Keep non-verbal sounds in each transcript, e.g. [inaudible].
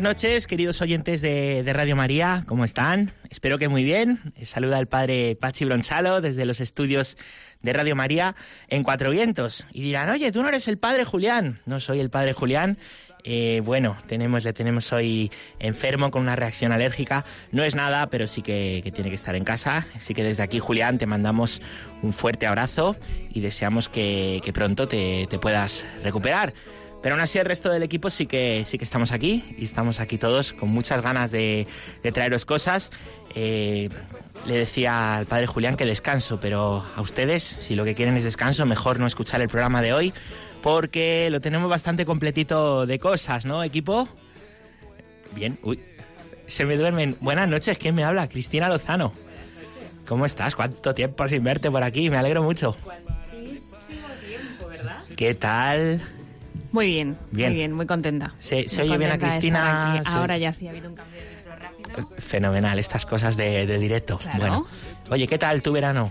Buenas noches, queridos oyentes de, de, Radio María, ¿cómo están? Espero que muy bien. Saluda el padre Pachi Bronchalo desde los estudios de Radio María en Cuatro Vientos. Y dirán, oye, tú no eres el padre Julián. No soy el padre Julián. Eh, bueno, tenemos, le tenemos hoy enfermo con una reacción alérgica. No es nada, pero sí que, que, tiene que estar en casa. Así que desde aquí, Julián, te mandamos un fuerte abrazo y deseamos que, que pronto te, te puedas recuperar. Pero aún así el resto del equipo sí que, sí que estamos aquí y estamos aquí todos con muchas ganas de, de traeros cosas. Eh, le decía al padre Julián que descanso, pero a ustedes, si lo que quieren es descanso, mejor no escuchar el programa de hoy porque lo tenemos bastante completito de cosas, ¿no, equipo? Bien, uy, se me duermen. Buenas noches, ¿quién me habla? Cristina Lozano. ¿Cómo estás? ¿Cuánto tiempo sin verte por aquí? Me alegro mucho. ¿Qué tal? Muy bien, Bien. muy bien, muy contenta. Se, se Muy oye bien a Cristina. Ahora ya sí ha habido un cambio de micro rápido. Fenomenal, estas cosas de, de directo. Claro. Bueno, oye, ¿qué tal tu verano?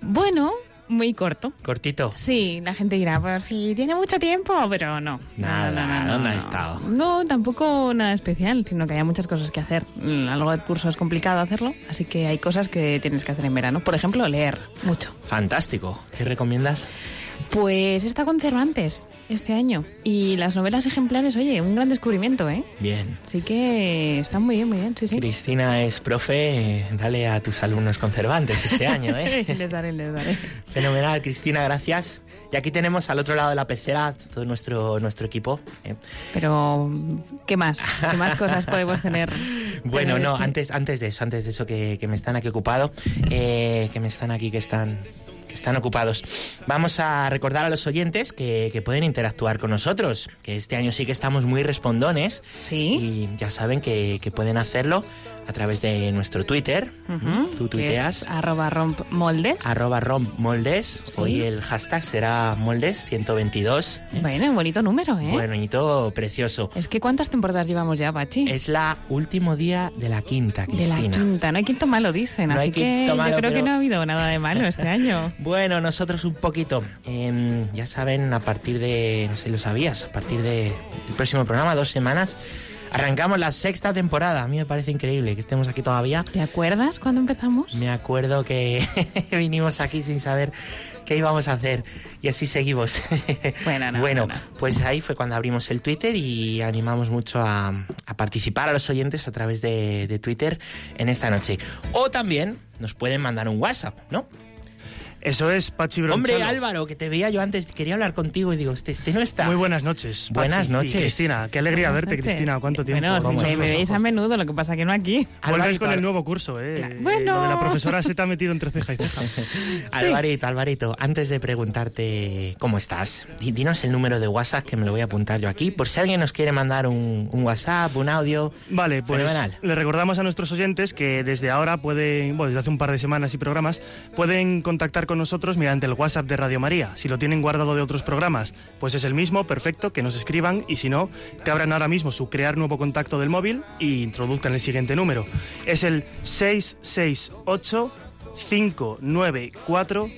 Bueno, muy corto. Cortito. Sí, la gente dirá, pues sí, tiene mucho tiempo, pero no. Nada, no, no, no, ¿dónde has estado? No, tampoco nada especial, sino que hay muchas cosas que hacer. Mm, Algo del curso es complicado hacerlo, así que hay cosas que tienes que hacer en verano. Por ejemplo, leer mucho. Fantástico. ¿Qué recomiendas? Pues está con Cervantes este año. Y las novelas ejemplares, oye, un gran descubrimiento, ¿eh? Bien. Así que están muy bien, muy bien, sí, sí. Cristina es profe, dale a tus alumnos conservantes este año, ¿eh? [laughs] les daré, les daré. Fenomenal, Cristina, gracias. Y aquí tenemos al otro lado de la pecera todo nuestro, nuestro equipo. ¿eh? Pero, ¿qué más? ¿Qué más cosas podemos tener? [laughs] Bueno, tener no, este- antes, antes de eso, antes de eso que, que me están aquí ocupado, eh, que me están aquí, que están, que están ocupados. Vamos a recordar a los oyentes que, que pueden interactuar con nosotros, que este año sí que estamos muy respondones Sí. y ya saben que, que pueden hacerlo a través de nuestro Twitter. Ujú, Tú que tuiteas. es arroba romp moldes. Arroba rompmoldes. Sí. Hoy el hashtag será moldes122. ¿eh? Bueno, un bonito número, ¿eh? Bonito, precioso. Es que ¿cuántas temporadas llevamos ya, Pachi? Es la último día de la quinta, de la Cristina. quinta. No hay quinto malo, dicen. No así que malo, yo creo que no ha habido nada de malo este año. [laughs] Bueno, nosotros un poquito. Em, ya saben, a partir de, no sé si lo sabías, a partir del próximo programa, dos semanas, arrancamos la sexta temporada. A mí me parece increíble que estemos aquí todavía. ¿Te acuerdas cuando empezamos? Me acuerdo que [laughs] vinimos aquí sin saber qué íbamos a hacer y así seguimos. [laughs] Bueno, no, bueno no, no. pues ahí fue cuando abrimos el Twitter y animamos mucho a, a participar a los oyentes a través de, de Twitter en esta noche. O también nos pueden mandar un WhatsApp, ¿no? Eso es, Pachi Bronchalo. Hombre, Álvaro, que te veía yo antes, quería hablar contigo y digo, este, este no está. Muy buenas noches. Pachi Buenas y noches. Cristina, qué alegría Buenas verte, noches. Cristina. ¿Cuánto tiempo? Bueno, ¿Cómo sí, me, veis a menudo, lo que pasa que no aquí. Vuelves Alvarito, con el nuevo curso, ¿eh? Claro. Eh, Bueno. Lo de la profesora se te ha metido entre ceja y ceja. [laughs] Alvarito, Alvarito, antes de preguntarte cómo estás, di- dinos el número de WhatsApp que me lo voy a apuntar yo aquí, por si alguien nos quiere mandar un, un WhatsApp, un audio. Vale, pues Fenomenal. le recordamos a nuestros oyentes que desde ahora pueden, bueno, desde hace un par de semanas y programas, pueden contactar con nosotros mediante el WhatsApp de Radio María. Si lo tienen guardado de otros programas, pues es el mismo, perfecto, que nos escriban y si no, que abran ahora mismo su crear nuevo contacto del móvil y introduzcan el siguiente número. Es el 668 594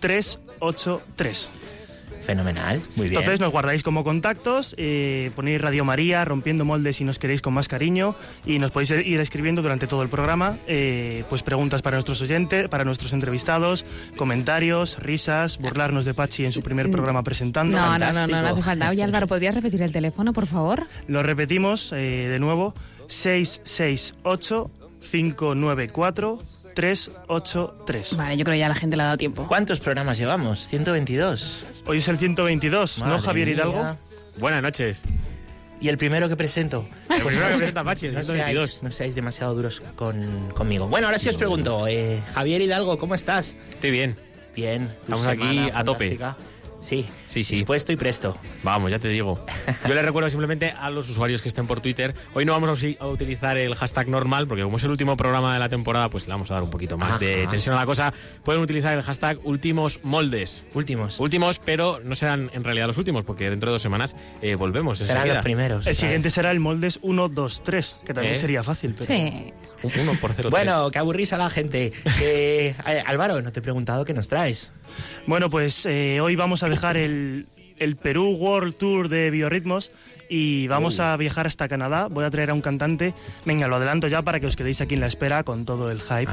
383. Fenomenal, muy bien. Entonces nos guardáis como contactos, eh, ponéis Radio María, rompiendo moldes si nos queréis con más cariño y nos podéis ir escribiendo durante todo el programa, eh, pues preguntas para nuestros oyentes, para nuestros entrevistados, comentarios, risas, burlarnos de Pachi en su primer programa presentando. No, no, no, no, no fantástico. hace falta. Oye, Álvaro, ¿podrías repetir el teléfono, por favor? Lo repetimos eh, de nuevo, 668 594 383. Vale, yo creo que ya la gente le ha dado tiempo. ¿Cuántos programas llevamos? 122. Hoy es el 122, ¿no, Javier mía. Hidalgo? Buenas noches. Y el primero que presento. El primero que presenta Pachi, el No 122. seáis, no seáis demasiado duros con, conmigo. Bueno, ahora sí os pregunto, eh, Javier Hidalgo, ¿cómo estás? Estoy bien. Bien. tu Estamos aquí a tope. Sí. Sí, sí. Dispuesto y presto. Vamos, ya te digo. Yo le [laughs] recuerdo simplemente a los usuarios que estén por Twitter. Hoy no vamos a utilizar el hashtag normal, porque como es el último programa de la temporada, pues le vamos a dar un poquito más de tensión a la cosa. Pueden utilizar el hashtag últimos moldes. Últimos. Últimos, pero no serán en realidad los últimos, porque dentro de dos semanas eh, volvemos. Serán los primeros. El siguiente será el moldes 1, 2, 3, que también ¿Eh? sería fácil. Pero... Sí. Uno por cero. Bueno, que aburrís a la gente. [laughs] Eh, Álvaro, no te he preguntado qué nos traes. Bueno, pues hoy vamos a dejar el, el Perú World Tour de Biorritmos y vamos a viajar hasta Canadá. Voy a traer a un cantante. Venga, lo adelanto ya para que os quedéis aquí en la espera con todo el hype.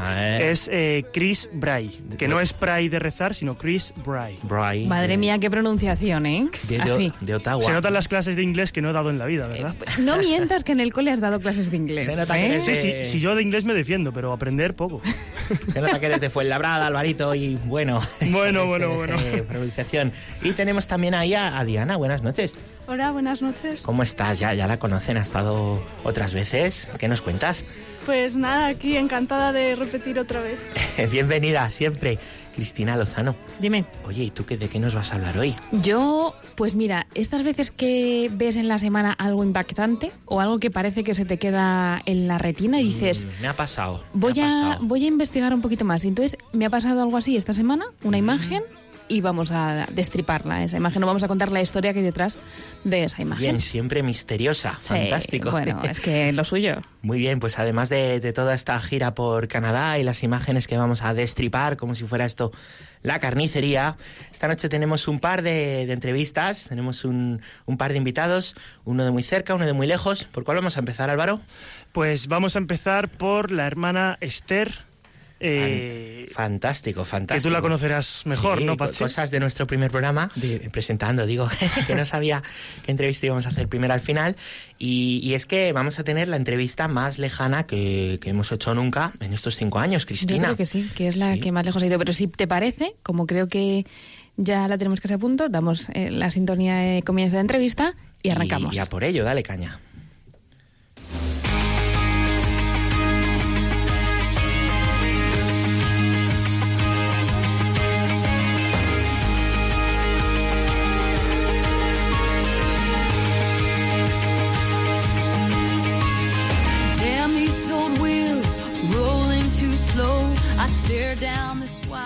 Es eh, Chris Bray, que no es Bray de rezar, sino Chris Bray. Bray. Madre mía, qué pronunciación, ¿eh? De, Ottawa. Se notan las clases de inglés que no he dado en la vida, ¿verdad? Eh, no mientas que en el cole has dado clases de inglés. Se nota ¿eh? Sí, sí, sí, yo de inglés me defiendo, pero aprender poco. [laughs] Se nota que eres de Fuenlabrada, Alvarito, y bueno. Bueno, [laughs] bueno, bueno. pronunciación. Y tenemos también ahí a Diana. Buenas noches. Hola, buenas noches. ¿Cómo estás? ¿Ya, ya la conocen? ¿Ha estado otras veces? ¿Qué nos cuentas? Pues nada, aquí encantada de repetir otra vez. [laughs] Bienvenida siempre. Cristina Lozano. Dime. Oye, ¿y tú qué, de qué nos vas a hablar hoy? Yo, pues mira, estas veces que ves en la semana algo impactante o algo que parece que se te queda en la retina y dices... Mm, me ha pasado. Voy, a, voy a investigar un poquito más. Entonces, me ha pasado algo así esta semana, una mm. imagen y vamos a destriparla, esa imagen. No vamos a contar la historia que hay detrás de esa imagen. Bien, siempre misteriosa, fantástico. Bueno, es que lo suyo. [laughs] Muy bien, pues además de, toda esta gira por Canadá y las imágenes que vamos a destripar, como si fuera esto la carnicería, esta noche tenemos un par de, entrevistas, tenemos un, un par de invitados, uno de muy cerca, uno de muy lejos. ¿Por cuál vamos a empezar, Álvaro? Pues vamos a empezar por la hermana Esther eh, fantástico, fantástico. Que tú la conocerás mejor, ¿no, Pachi? Cosas de nuestro primer programa, presentando, digo, [laughs] que no sabía qué entrevista íbamos a hacer primero al final. Y, es que vamos a tener la entrevista más lejana que, hemos hecho nunca en estos cinco años, Cristina. Yo creo que sí, que es la que más lejos ha ido. Pero si te parece, como creo que ya la tenemos que a punto, damos eh, la sintonía de comienzo de entrevista y arrancamos. Y, y a por ello, dale caña.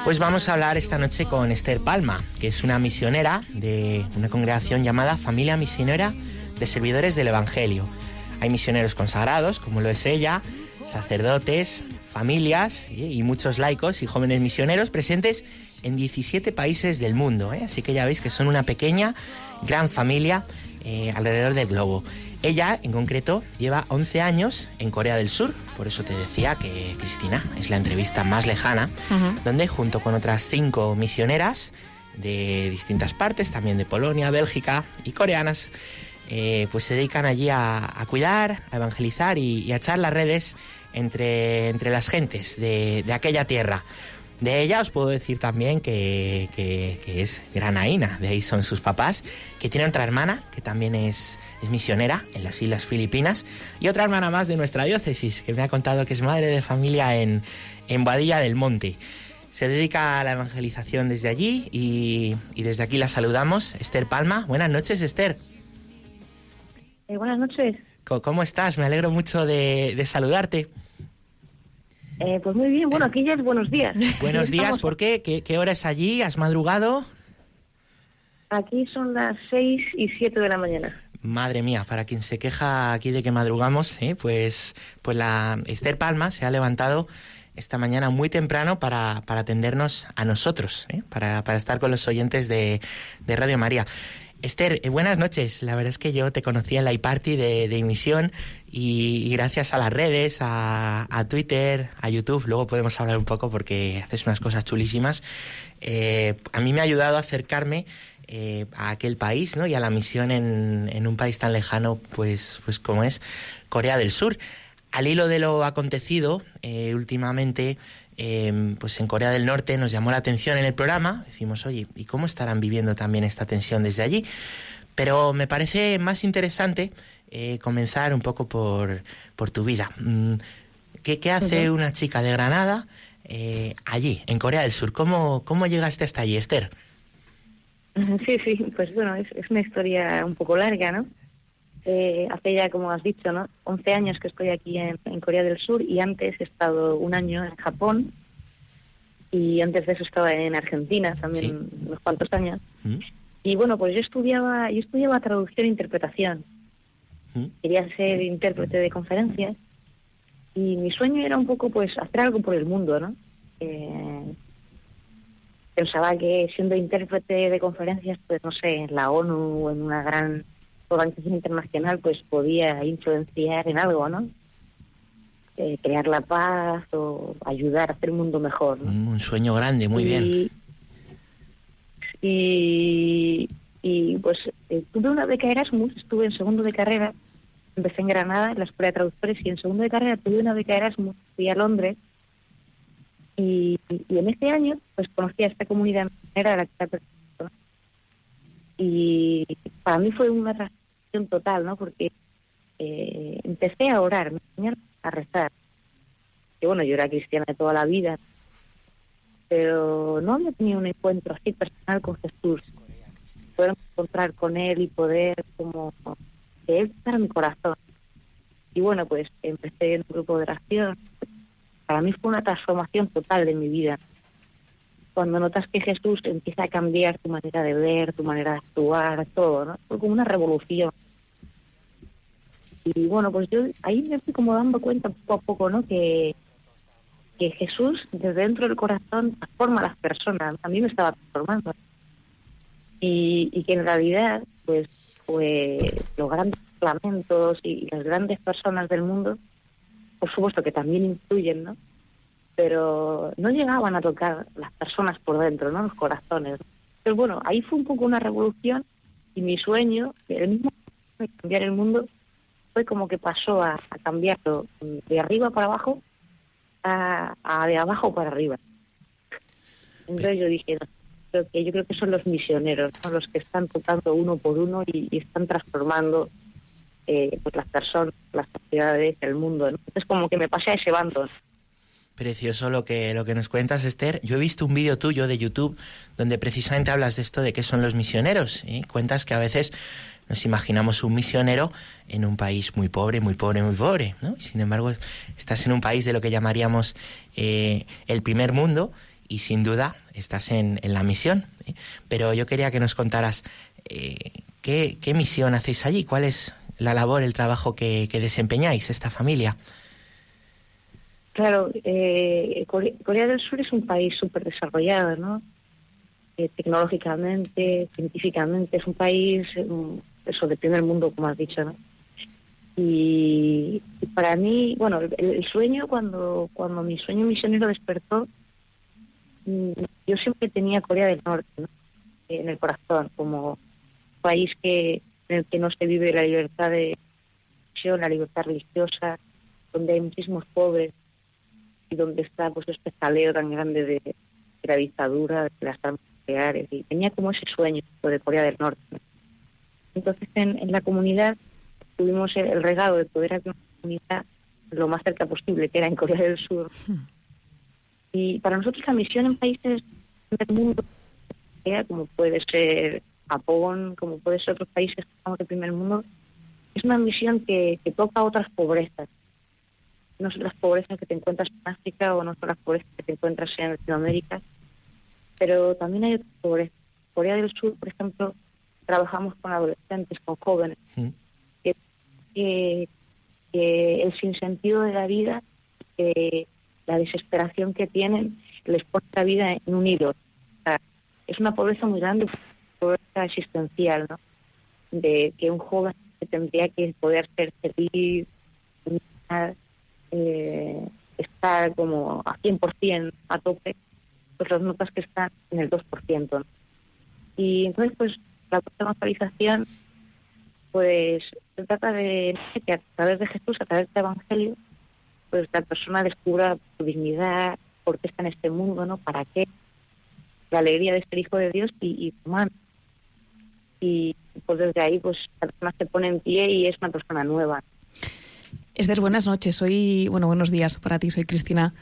Pues vamos a hablar esta noche con Esther Palma, que es una misionera de una congregación llamada Familia Misionera de Servidores del Evangelio. Hay misioneros consagrados, como lo es ella, sacerdotes, familias y muchos laicos y jóvenes misioneros presentes en 17 países del mundo. ¿eh? Así que ya veis que son una pequeña, gran familia eh, alrededor del globo. Ella, en concreto, lleva 11 años en Corea del Sur, por eso te decía que Cristina es la entrevista más lejana, donde junto con otras cinco misioneras de distintas partes, también de Polonia, Bélgica y coreanas, eh, pues se dedican allí a, cuidar, a evangelizar y, a echar las redes entre, entre las gentes de, aquella tierra. De ella os puedo decir también que, que, que, es granaína, de ahí son sus papás, que tiene otra hermana que también es es misionera en las Islas Filipinas, y otra hermana más de nuestra diócesis, que me ha contado que es madre de familia en, en Badilla del Monte. Se dedica a la evangelización desde allí y, desde aquí la saludamos. Esther Palma, buenas noches, Esther. Eh, buenas noches. ¿Cómo estás? Me alegro mucho de, saludarte. Eh, pues muy bien, bueno, aquí ya es buenos días. [laughs] Buenos días, ¿por qué? qué? ¿Qué hora es allí? ¿Has madrugado? Aquí son las seis y siete de la mañana. Madre mía, para quien se queja aquí de que madrugamos, ¿eh? pues, pues la Esther Palma se ha levantado esta mañana muy temprano para, para atendernos a nosotros, ¿eh? para, para, estar con los oyentes de, de Radio María. Esther, eh, buenas noches. La verdad es que yo te conocí en la iParty de, de emisión y, gracias a las redes, a, a, Twitter, a YouTube, luego podemos hablar un poco porque haces unas cosas chulísimas. Eh, a mí me ha ayudado a acercarme eh, a aquel país ¿no? y a la misión en, en, un país tan lejano pues, pues como es Corea del Sur. Al hilo de lo acontecido últimamente, em, pues en Corea del Norte nos llamó la atención en el programa. Decimos, oye, ¿y cómo estarán viviendo también esta tensión desde allí? Pero me parece más interesante eh, comenzar un poco por, por tu vida. Mm, ¿Qué, qué hace una chica de Granada allí, en Corea del Sur? ¿Cómo, ¿Cómo llegaste hasta allí, Esther? Sí, sí, pues bueno, es, es una historia un poco larga, ¿no? Eh, hace ya, como has dicho, ¿no? 11 años que estoy aquí en, en Corea del Sur y antes he estado un año en Japón y antes de eso estaba en Argentina también unos cuantos años. ¿Mm? Y bueno, pues yo estudiaba, yo estudiaba traducción e interpretación. ¿Mm? Quería ser intérprete de conferencias y mi sueño era un poco pues hacer algo por el mundo, ¿no? Eh, pensaba que siendo intérprete de conferencias, pues no sé, en la ONU o en una gran organización internacional, pues podía influenciar en algo, ¿no? Eh, crear la paz o ayudar a hacer un mundo mejor. ¿no? Un, sueñño grande, muy bien. Y, y, pues eh, tuve una beca Erasmus, estuve en segundo de carrera, empecé en Granada, en la Escuela de Traductores, y en segundo de carrera tuve una beca Erasmus, fui a Londres, y, y en ese año pues conocí a esta comunidad la que perteneciendo. Y para mí fue una transición total, ¿no? Porque eh, empecé a orar, me a rezar. Que bueno, yo era cristiana de toda la vida, pero no había tenido un encuentro así personal con Jesús. Poder encontrar con Él y poder como que Él en mi corazón. Y bueno, pues empecé en un grupo de oración. Para mí fue una transformación total de mi vida. Cuando notas que Jesús empieza a cambiar tu manera de ver, tu manera de actuar, todo, ¿no? Fue como una revolución. Y bueno, pues yo ahí me fui como dando cuenta poco a poco, ¿no? Que, que Jesús desde dentro del corazón transforma a las personas. A mí me estaba transformando. Y, y que en realidad, pues, pues los grandes lamentos y las grandes personas del mundo, por supuesto que también influyen, ¿no? Pero no llegaban a tocar las personas por dentro, ¿no? Los corazones. Pero bueno, ahí fue un poco una revolución y mi sueño, el mismo de cambiar el mundo, fue como que pasó a, cambiarlo de arriba para abajo a, de abajo para arriba. Entonces yo dije, no, creo que yo creo que son los misioneros, ¿no? los que están tocando uno por uno y, y están transformando eh, pues las personas, las sociedades, el mundo. ¿no? Entonces como que me pasé a ese bando. Precioso lo que, lo que nos cuentas, Esther. Yo he visto un vídeo tuyo de YouTube donde precisamente hablas de esto, de qué son los misioneros. ¿eh? Cuentas que a veces nos imaginamos un misionero en un país muy pobre, muy pobre, muy pobre. ¿no? Y sin embargo, estás en un país de lo que llamaríamos eh, el primer mundo y sin duda estás en, en la misión. ¿eh? Pero yo quería que nos contaras ¿qué, qué misión hacéis allí, cuál es la labor, el trabajo que, que desempeñáis, esta familia. Claro, eh, Corea, del Sur es un país súper desarrollado, ¿no? Eh, tecnológicamente, científicamente, es un país, eso, de primer mundo, como has dicho, ¿no? Y, para mí, bueno, el, sueño, cuando, cuando mi sueño misionero despertó, mm, yo siempre tenía Corea del Norte, ¿no? En el corazón, como país que en el que no se vive la libertad de la libertad religiosa, donde hay muchísimos pobres, donde está pues este jaleo tan grande de, de la dictadura, de las armas nucleares, y tenía como ese sueño de Corea del Norte. Entonces en, en la comunidad tuvimos el, el, regalo de poder hacer una comunidad lo más cerca posible, que era en Corea del Sur. Y para nosotros la misión en países del mundo, como puede ser Japón, como puede ser otros países que estamos del primer mundo, es una misión que, que toca otras pobrezas no son las pobrezas que te encuentras en África o no son las pobrezas que te encuentras en Latinoamérica, pero también hay otras pobrezas. Corea del Sur, por ejemplo, trabajamos con adolescentes, con jóvenes, Sí. que, que, que el sinsentido de la vida, que la desesperación que tienen, les pone la vida en un hilo. O sea, es una pobreza muy grande, pobreza existencial, ¿no? De que un joven tendría que poder ser feliz, eh, está como a 100% a tope, pues las notas que están en el 2%. ¿no? Y entonces, pues la evangelización, pues se trata de que a través de Jesús, a través del Evangelio, pues la persona descubra su dignidad, por qué está en este mundo, ¿no? ¿Para qué? La alegría de ser hijo de Dios y, y humano. Y pues desde ahí, pues la persona se pone en pie y es una persona nueva. Esther, buenas noches. Soy, bueno, buenos días para ti. Soy Cristina.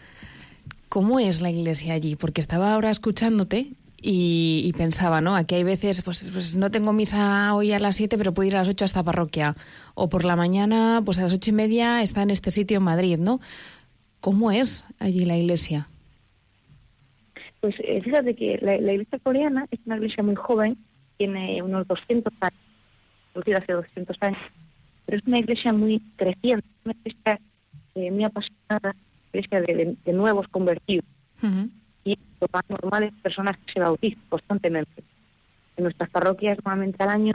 ¿Cómo es la iglesia allí? Porque estaba ahora escuchándote y, pensaba, ¿no? Aquí hay veces, pues, pues no tengo misa hoy a las 7, pero puedo ir a las 8 a esta parroquia. O por la mañana, pues a las ocho y media está en este sitio en Madrid, ¿no? ¿Cómo es allí la iglesia? Pues eh, fíjate que la, iglesia coreana es una iglesia muy joven, tiene unos 200 años, hace 200 años, pero es una iglesia muy creciente, una iglesia eh, muy apasionada, iglesia de, de- de nuevos convertidos. Y lo más normal es personas que se bautizan constantemente. En nuestras parroquias, normalmente al año,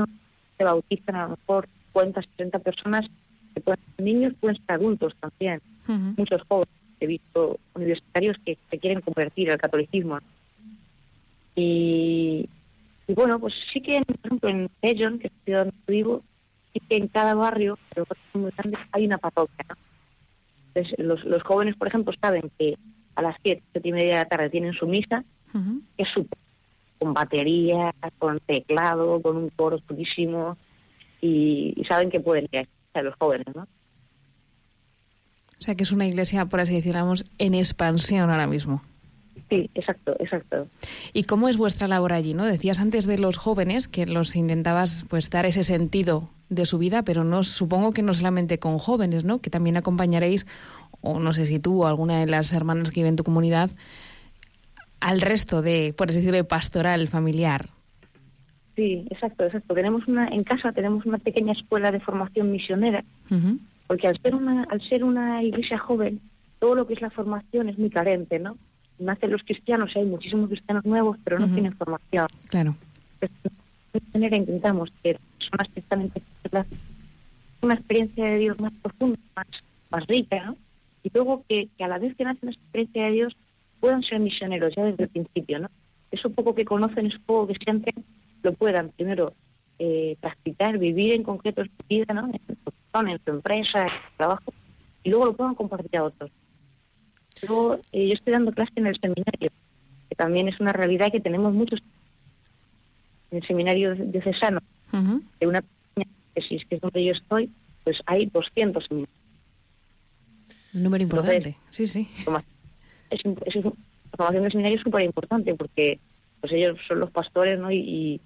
se bautizan a lo mejor 50, 60 personas, que pueden ser niños, pueden ser adultos también muchos jóvenes he visto universitarios que se quieren convertir al catolicismo. Y, y bueno, pues sí que, por ejemplo, en Daejeon, que es la ciudad donde vivo, sí que en cada barrio, pero muy grande, hay una parroquia. ¿no? Entonces, los, los jóvenes, por ejemplo, saben que a las 7, 7 y media de la tarde tienen su misa, que es súper con batería, con teclado, con un coro chulísimo, y, y saben que pueden ir a los jóvenes, ¿no? O sea, que es una iglesia, por así decirlo, en expansión ahora mismo. Sí, exacto, exacto. ¿Y cómo es vuestra labor allí? ¿no? Decías antes de los jóvenes que los intentabas pues dar ese sentido de su vida, pero no supongo que no solamente con jóvenes, ¿no? Que también acompañaréis, o no sé si tú o alguna de las hermanas que vive en tu comunidad, al resto de, por así decirlo, de pastoral familiar. Sí, exacto, exacto. Tenemos una, en casa tenemos una pequeña escuela de formación misionera, porque al ser una, al ser una iglesia joven, todo lo que es la formación es muy carente, ¿no? Nacen los cristianos, hay muchísimos cristianos nuevos, pero no tienen formación. Claro. Entonces, manera intentamos que las personas que están en la- una experiencia de Dios más profunda, más, más rica. Y luego que, que a la vez que nacen esa experiencia de Dios puedan ser misioneros ya desde el principio, ¿no? Eso poco que conocen, eso poco que sienten, lo puedan primero eh, practicar, vivir en concreto su vida, ¿no? En su profesión, en su empresa, en su trabajo, y luego lo puedan compartir a otros. Luego, eh, yo estoy dando clase en el seminario, que también es una realidad que tenemos muchos en el seminario diocesano, de una pequeña diócesis, que es donde yo estoy, pues hay 200 seminarios. Un número Entonces- importante. Sí, sí. Es, es un- la formación del seminario es súper importante porque pues ellos son los pastores, ¿no? Y, y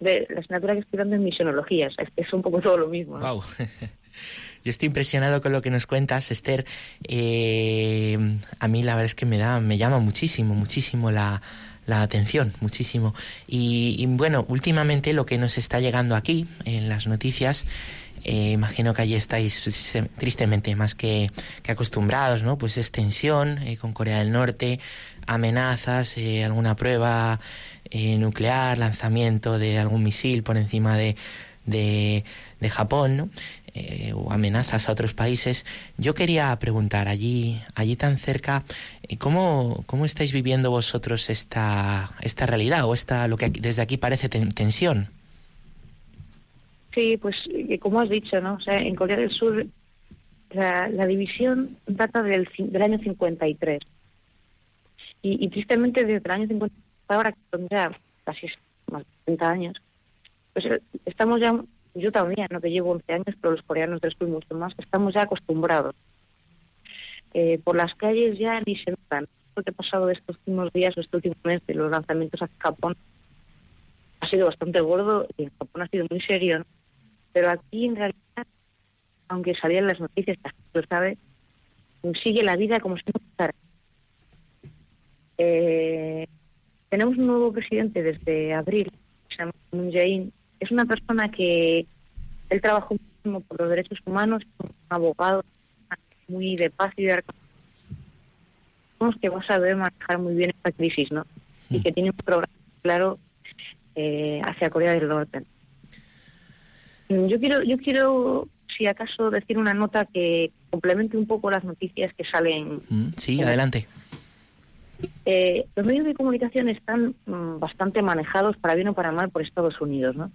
de la asignatura que estoy dando es misionología, es, es un poco todo lo mismo. ¿no? Wow. [laughs] Yo estoy impresionado con lo que nos cuentas, Esther. Eh, a mí la verdad es que me da, me llama muchísimo, muchísimo la, la atención, muchísimo. Y, y, bueno, últimamente lo que nos está llegando aquí en las noticias, eh, imagino que allí estáis tristemente más que, que acostumbrados, ¿no? Pues es tensión eh, con Corea del Norte, amenazas, eh, alguna prueba eh, nuclear, lanzamiento de algún misil por encima de, de, de Japón, ¿no? Eh, o amenazas a otros países. Yo quería preguntar allí, allí tan cerca, eh, ¿cómo, cómo estáis viviendo vosotros esta, esta realidad o esta lo que desde aquí parece ten- tensión? Sí, pues eh, como has dicho, ¿no? O sea, en Corea del Sur la, división data del, del año 53. Y, y tristemente desde el año 50 hasta ahora, que son ya casi más de 30 años, pues estamos ya, yo también, no que llevo 11 años, pero los coreanos sur mucho más, estamos ya acostumbrados. Eh, por las calles ya ni se notan. Lo que ha pasado estos últimos días, este último mes, los lanzamientos hacia Japón, ha sido bastante gordo y en Japón ha sido muy serio. Pero aquí en realidad, aunque salían las noticias, la lo sabe, sigue la vida como si no pasara. Eh, tenemos un nuevo presidente desde abril, se llama Moon Jae-in. Es una persona que él trabajó muchísimo por los derechos humanos, es un abogado muy de paz y de que va a saber manejar muy bien esta crisis, ¿no? Y que tiene un programa claro eh, hacia Corea del Norte. Yo quiero, yo quiero, si acaso, decir una nota que complemente un poco las noticias que salen Mm, Sí, Bueno. adelante. eh, los medios de comunicación están mm, bastante manejados para bien o para mal por Estados Unidos, ¿no?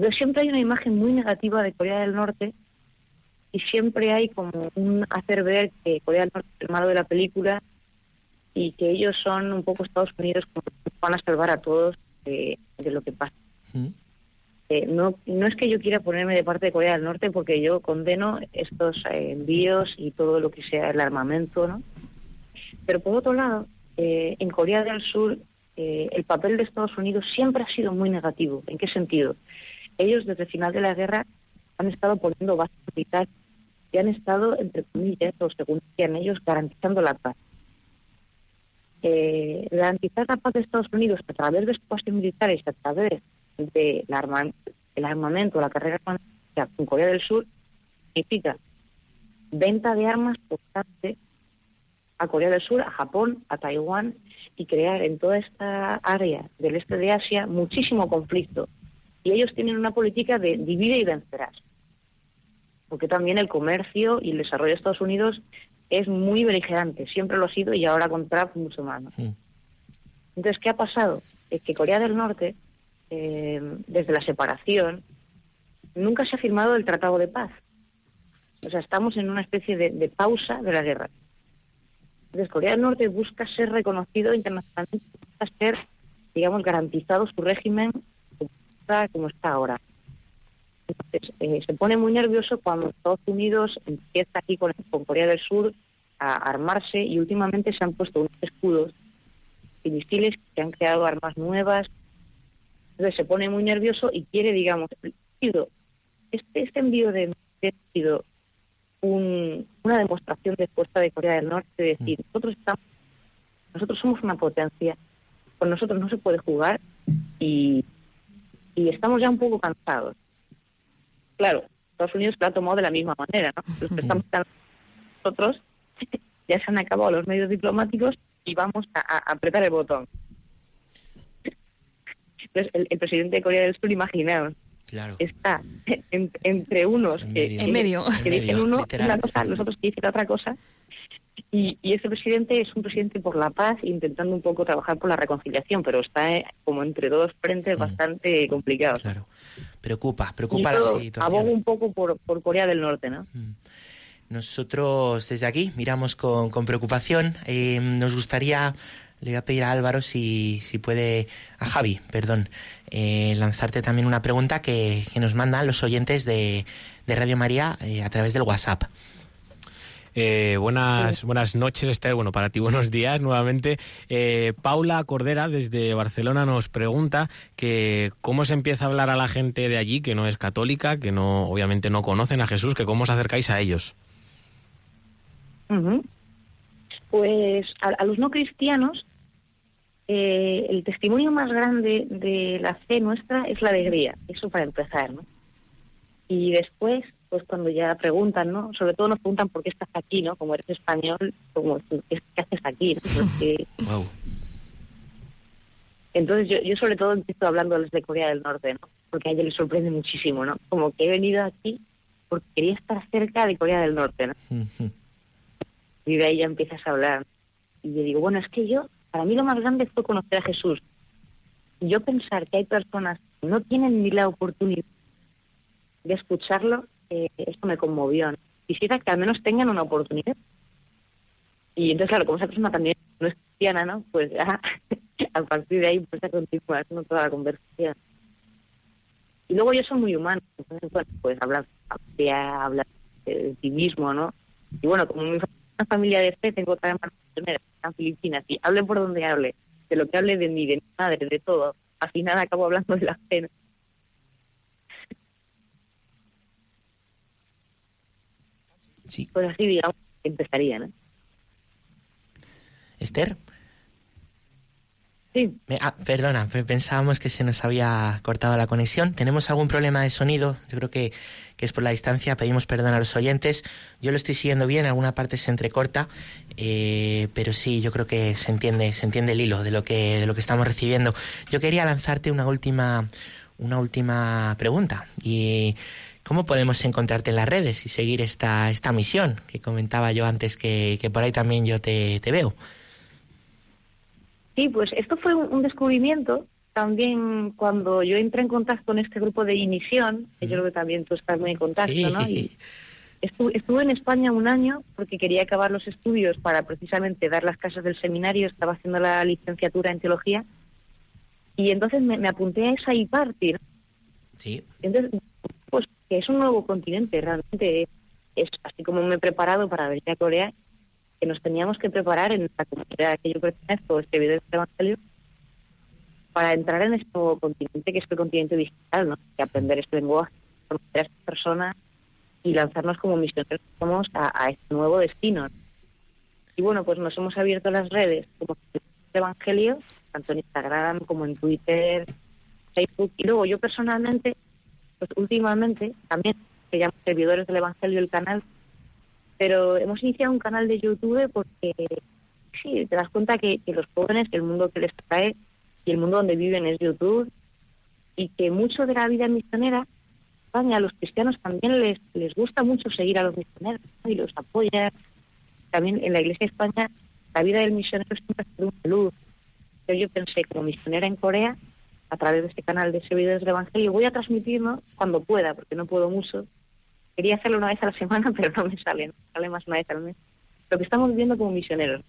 Pero siempre hay una imagen muy negativa de Corea del Norte y siempre hay como un hacer ver que Corea del Norte es el malo de la película y que ellos son un poco Estados Unidos como que van a salvar a todos de, de lo que pasa. Eh, no, no es que yo quiera ponerme de parte de Corea del Norte porque yo condeno estos eh, envíos y todo lo que sea el armamento, ¿no? Pero por otro lado, eh, en Corea del Sur eh, el papel de Estados Unidos siempre ha sido muy negativo. ¿En qué sentido? Ellos desde el final de la guerra han estado poniendo bases militares y han estado, entre comillas, o según decían ellos, garantizando la paz. Eh, garantizar la paz de Estados Unidos a través de espacios militares, a través del arma, el armamento, la carrera con Corea del Sur, significa venta de armas constante a Corea del Sur, a Japón, a Taiwán y crear en toda esta área del este de Asia muchísimo conflicto. Y ellos tienen una política de divide y vencerás. Porque también el comercio y el desarrollo de Estados Unidos es muy beligerante, siempre lo ha sido y ahora con Trump mucho más. Entonces, ¿qué ha pasado? Es que Corea del Norte, eh, desde la separación, nunca se ha firmado el Tratado de Paz. O sea, estamos en una especie de, pausa de la guerra. Entonces, Corea del Norte busca ser reconocido internacionalmente, busca ser, digamos, garantizado su régimen como está ahora. Entonces, eh, se pone muy nervioso cuando Estados Unidos empieza aquí con, Corea del Sur a armarse y últimamente se han puesto unos escudos y misiles que han creado armas nuevas. Entonces se pone muy nervioso y quiere, digamos, este, este envío de ha sido una demostración de fuerza de Corea del Norte, de decir, mm. nosotros estamos, nosotros somos una potencia, con nosotros no se puede jugar y, y estamos ya un poco cansados claro, Estados Unidos lo ha tomado de la misma manera, ¿no? Los que estamos nosotros [laughs] ya se han acabado los medios diplomáticos y vamos a, apretar el botón. Entonces, el, presidente de Corea del Sur, imaginaos, está entre unos que, en medio. que dicen uno una cosa, los otros que dicen otra cosa, y, y ese presidente es un presidente por la paz, intentando un poco trabajar por la reconciliación, pero está eh, como entre dos frentes mm. bastante complicados. Claro. Preocupa, preocupa la situación. Abogo un poco por, por Corea del Norte, ¿no? Mm. Nosotros desde aquí miramos con, con preocupación. Eh, nos gustaría, le voy a pedir a Álvaro si, si puede, a Javi, perdón, eh, lanzarte también una pregunta que, que, nos mandan los oyentes de, de Radio María a través del WhatsApp. Eh, buenas, buenas noches, Esther. Bueno, para ti [laughs] buenos días nuevamente. Eh, Paula Cordera desde Barcelona nos pregunta que cómo se empieza a hablar a la gente de allí que no es católica, que no, obviamente no conocen a Jesús, que cómo os acercáis a ellos. Pues a, los no cristianos eh, el testimonio más grande de la fe nuestra es la alegría, eso para empezar, ¿no? Y después pues cuando ya preguntan, ¿no? Sobre todo nos preguntan por qué estás aquí, ¿no? Como eres español, como ¿qué, haces aquí? [laughs] Entonces yo, yo sobre todo empiezo hablando de Corea del Norte, ¿no? Porque a ella le sorprende muchísimo, ¿no? Como que he venido aquí porque quería estar cerca de Corea del Norte, ¿no? y de ahí ya empiezas a hablar. Y yo digo, bueno, es que yo, para mí lo más grande fue conocer a Jesús. Y yo pensar que hay personas que no tienen ni la oportunidad de escucharlo, eh, esto me conmovió. Quisiera que al menos tengan una oportunidad. Y entonces, claro, como esa persona también no es cristiana, ¿no? Pues ya [laughs] a partir de ahí pues ya continúa toda la conversación. Y luego yo soy muy humano, entonces, bueno, pues hablar hablar de ti mismo, ¿no? Y bueno, como mi familia de fe, tengo otra hermana en Filipinas, y hable por donde hable, de lo que hable de mí, de mi madre, de todo, al final acabo hablando de la fe, Pues así, digamos, empezaría, ¿no? Esther. Sí. Ah, perdona, pensábamos que se nos había cortado la conexión. ¿Tenemos algún problema de sonido? Yo creo que, es por la distancia. Pedimos perdón a los oyentes. Yo lo estoy siguiendo bien, alguna parte se entrecorta, eh, pero sí, yo creo que se entiende, se entiende el hilo de lo que, de lo que estamos recibiendo. Yo quería lanzarte una última, una última pregunta y ¿Cómo podemos encontrarte en las redes y seguir esta, esta misión que comentaba yo antes que, por ahí también yo te, veo? Sí, pues esto fue un, descubrimiento también cuando yo entré en contacto con este grupo de Inisión, que yo creo que también tú estás muy en contacto, ¿no? Y estuve, estuve, en España un año porque quería acabar los estudios para precisamente dar las casas del seminario, estaba haciendo la licenciatura en teología y entonces me, apunté a esa IPARTI. Sí. Entonces pues que es un nuevo continente, realmente es así como me he preparado para venir a Corea, que nos teníamos que preparar en la comunidad que yo pertenezco, este video del Evangelio, para entrar en este nuevo continente, que es el continente digital, ¿no? Y aprender este lenguaje, conocer a estas personas y lanzarnos como misioneros somos a, a este nuevo destino. Y bueno, pues nos hemos abierto las redes como el Evangelio, tanto en Instagram como en Twitter, Facebook. Y luego yo personalmente, pues últimamente también se llama Servidores del Evangelio el canal, pero hemos iniciado un canal de YouTube porque sí, te das cuenta que, que los jóvenes, el mundo que les trae y el mundo donde viven es YouTube y que mucho de la vida misionera España, a los cristianos también les, les gusta mucho seguir a los misioneros y los apoyan. También en la Iglesia de España la vida del misionero siempre ha sido una luz. Yo, yo pensé, como misionera en Corea, a través de este canal de servidores del Evangelio, voy a transmitirlo cuando pueda, porque no puedo mucho. Quería hacerlo una vez a la semana, [laughs] pero no me sale, no sale más una vez al mes. Lo que estamos viviendo como misioneros.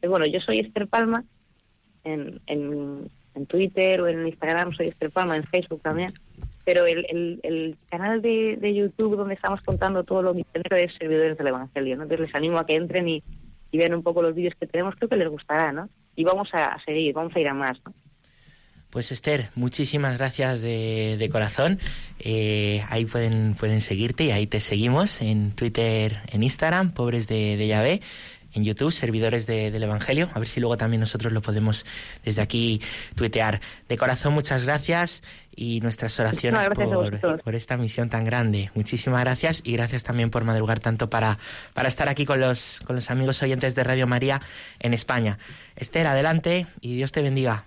Pero bueno, yo soy Esther Palma, en, en, en Twitter o en Instagram soy Esther Palma, en Facebook también pero el, el, canal de, de, YouTube donde estamos contando todo lo misionero es Servidores del Evangelio, ¿no? Entonces les animo a que entren y, y vean un poco los vídeos que tenemos, creo que les gustará, ¿no? Y vamos a seguir, vamos a ir a más, ¿no? Pues Esther, muchísimas gracias de, de corazón. Eh, ahí pueden, pueden seguirte y ahí te seguimos en Twitter, en Instagram, Pobres de, de Yahvé en YouTube, servidores de, del Evangelio. A ver si luego también nosotros lo podemos desde aquí tuitear. De corazón, muchas gracias y nuestras oraciones no, por, por, esta misión tan grande. Muchísimas gracias y gracias también por madrugar tanto para, para estar aquí con los, con los amigos oyentes de Radio María en España. Esther, adelante y Dios te bendiga.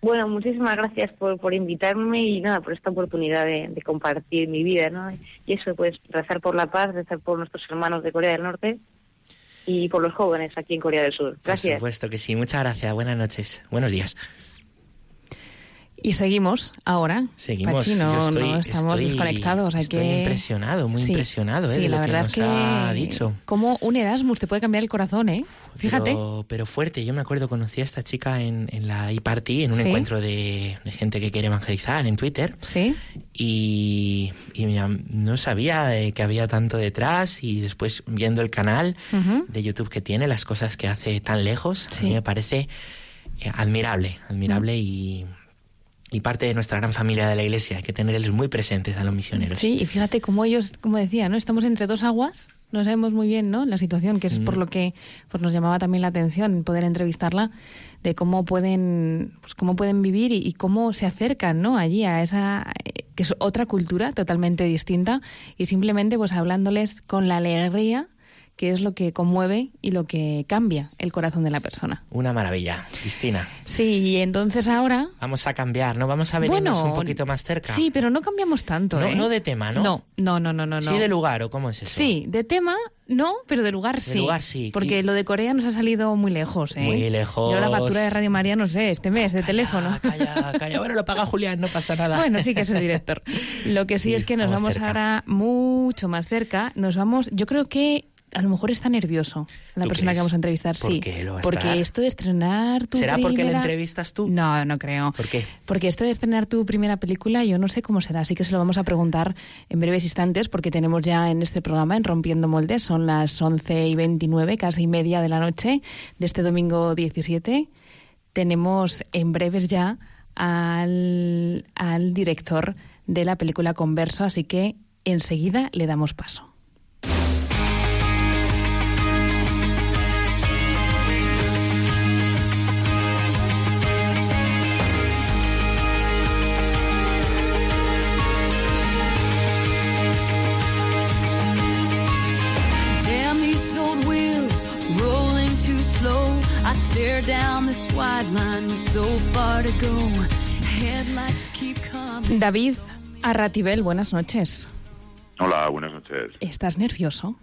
Bueno, muchísimas gracias por, por invitarme y nada, por esta oportunidad de, de, compartir mi vida, ¿no? Y eso, pues, rezar por la paz, rezar por nuestros hermanos de Corea del Norte y por los jóvenes aquí en Corea del Sur. Gracias. Por supuesto que sí. Muchas gracias. Buenas noches. Buenos días. Y seguimos ahora. Seguimos. Pachi, no, estoy, no estamos estoy, desconectados. Hay estoy que... impresionado, muy sí, impresionado ¿eh? Sí, de la lo verdad que nos es que ha dicho. como un Erasmus te puede cambiar el corazón, ¿eh? Fíjate. Pero, pero fuerte. Yo me acuerdo, conocí a esta chica en, en la e-party, en un ¿Sí? encuentro de, de, gente que quiere evangelizar en Twitter. Sí. Y, y no sabía que había tanto detrás y después viendo el canal uh -huh. de YouTube que tiene, las cosas que hace tan lejos, a mí me parece eh, admirable, admirable uh -huh. y y parte de nuestra gran familia de la iglesia. Hay que tenerles muy presentes a los misioneros. Sí, y fíjate cómo ellos, como decía, ¿no? Estamos entre dos aguas, no sabemos muy bien, ¿no? La situación, que es mm. por lo que pues, nos llamaba también la atención poder entrevistarla, de cómo pueden, pues, cómo pueden vivir y, y, cómo se acercan, ¿no? Allí a esa que es otra cultura totalmente distinta y simplemente pues hablándoles con la alegría que es lo que conmueve y lo que cambia el corazón de la persona. Una maravilla, Cristina. Sí, y entonces ahora... Vamos a cambiar, ¿no? Vamos a venirnos bueno, un poquito más cerca. Sí, pero no cambiamos tanto, no, ¿eh? No de tema, ¿no? No, no, no, no, no. ¿Sí de lugar o cómo es eso? Sí, de tema no, pero de lugar sí. De lugar sí. Porque y... lo de Corea nos ha salido muy lejos, ¿eh? Muy lejos. Yo la factura de Radio María, no sé, este mes, de calla, teléfono. Calla, calla. [laughs] Bueno, lo paga Julián, no pasa nada. Bueno, sí que es el director. Lo que sí, sí es que nos vamos, cerca. ahora mucho más cerca. Nos vamos, yo creo que a lo mejor está nervioso la persona crees? que vamos a entrevistar, ¿Por sí. Qué lo va a porque estar? esto de estrenar tu ¿Será primera... porque la entrevistas tú? No, no creo. ¿Por qué? Porque esto de estrenar tu primera película, yo no sé cómo será, así que se lo vamos a preguntar en breves instantes, porque tenemos ya en este programa, en Rompiendo Moldes, son las 11 y 29, casi media de la noche de este domingo 17. Tenemos en breves ya al, al director de la película Converso, así que enseguida le damos paso. David Arratibel, buenas noches. Hola, buenas noches. ¿Estás nervioso?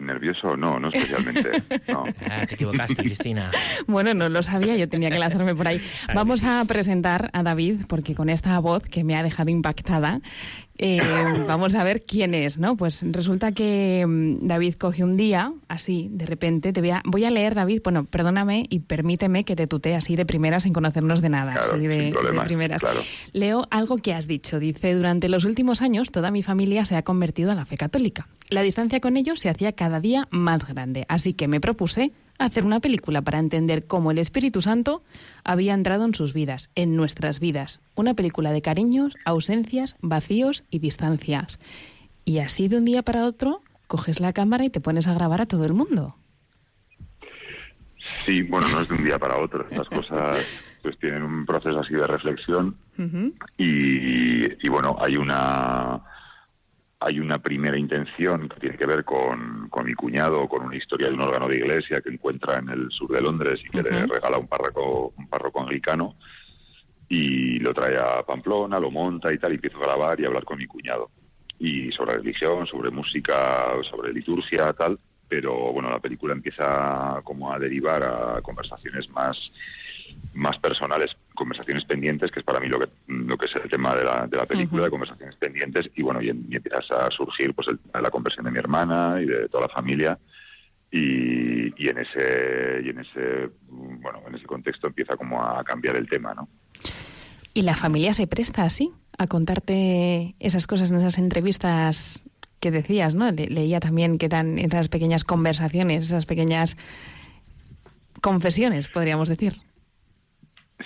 ¿Nervioso? No, no especialmente. No. [laughs] Ah, te equivocaste, Cristina. [laughs] bueno, no lo sabía, yo tenía que lanzarme por ahí. [laughs] Vamos a presentar a David, porque con esta voz que me ha dejado impactada, eh, vamos a ver quién es, ¿no? Pues resulta que um, David coge un día, así, de repente, te voy a, voy a leer, David, bueno, perdóname y permíteme que te tutee así de primeras sin conocernos de nada, claro, así de, problema, de primeras. Claro. Leo algo que has dicho, dice, durante los últimos años toda mi familia se ha convertido a la fe católica. La distancia con ellos se hacía cada día más grande, así que me propuse hacer una película para entender cómo el Espíritu Santo había entrado en sus vidas, en nuestras vidas. Una película de cariños, ausencias, vacíos y distancias. Y así de un día para otro coges la cámara y te pones a grabar a todo el mundo. Sí, bueno, no es de un día para otro. Estas [laughs] cosas pues tienen un proceso así de reflexión y, y, bueno, hay una hay una primera intención que tiene que ver con, con, mi cuñado, con una historia de un órgano de iglesia que encuentra en el sur de Londres y que le regala un párroco, un párroco anglicano y lo trae a Pamplona, lo monta y tal, y empiezo a grabar y a hablar con mi cuñado. Y sobre religión, sobre música, sobre liturgia, tal, pero bueno, la película empieza como a derivar a conversaciones más más personales, conversaciones pendientes, que es para mí lo que, lo que es el tema de la, de la película, de conversaciones pendientes, y bueno, y, empiezas a surgir pues la conversión de mi hermana y de toda la familia, y, y, en ese, y en ese, bueno, en ese contexto empieza como a cambiar el tema, ¿no? ¿Y la familia se presta así a contarte esas cosas en esas entrevistas que decías, ¿no? leía también que eran esas pequeñas conversaciones, esas pequeñas confesiones, podríamos decir.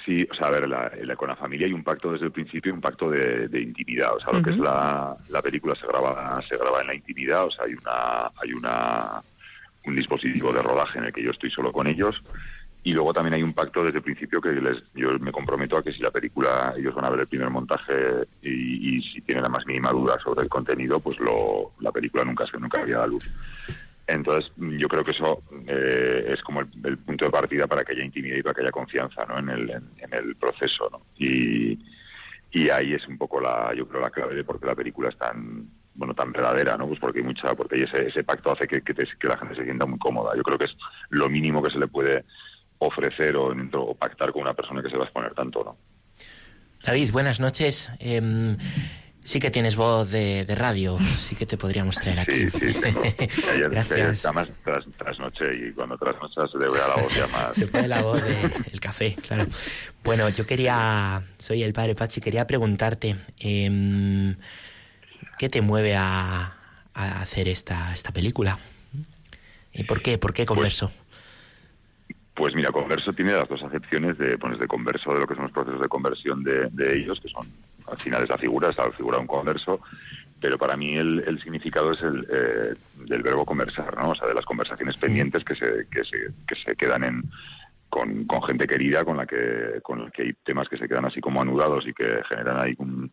Sí, o sea, a ver, la, con la familia hay un pacto desde el principio, un pacto de, intimidad. O sea, lo que es la, la, película se graba, se graba en la intimidad. O sea, hay una, hay una, un dispositivo de rodaje en el que yo estoy solo con ellos. Y luego también hay un pacto desde el principio que les, yo me comprometo a que si la película, ellos van a ver el primer montaje y, si tienen la más mínima duda sobre el contenido, pues lo, la película nunca se nunca había a luz. Entonces, yo creo que eso eh, es como el, punto de partida para que haya intimidad y para que haya confianza ¿no? en, el, en, el proceso. ¿no? Y, y ahí es un poco la, yo creo, la clave de por qué la película es tan, bueno, tan verdadera, ¿no? Pues porque hay mucha, porque ese, ese pacto hace que, que, la gente se sienta muy cómoda. Yo creo que es lo mínimo que se le puede ofrecer o, o pactar con una persona que se va a exponer tanto, ¿no? David, buenas noches. Eh, Sí que tienes voz de, radio, sí que te podríamos traer aquí. Sí, sí, tengo. [laughs] Ayer, Gracias. más tras, trasnoche y cuando trasnochas se a la voz ya más. Se puede la voz del café, claro. Bueno, yo quería, soy el padre Pachi, quería preguntarte, eh, ¿qué te mueve a, a, hacer esta, esta película? ¿Y por qué? ¿Por qué pues Converso? Pues, mira, Converso tiene las dos acepciones de, pues, de converso, de lo que son los procesos de conversión de, de ellos, que son al final es la figura, es la figura de un converso, pero para mí el, significado es el eh, del verbo conversar, ¿no? O sea, de las conversaciones pendientes que se, que se, que se quedan en, con, con, gente querida, con la que con la que hay temas que se quedan así como anudados y que generan ahí un,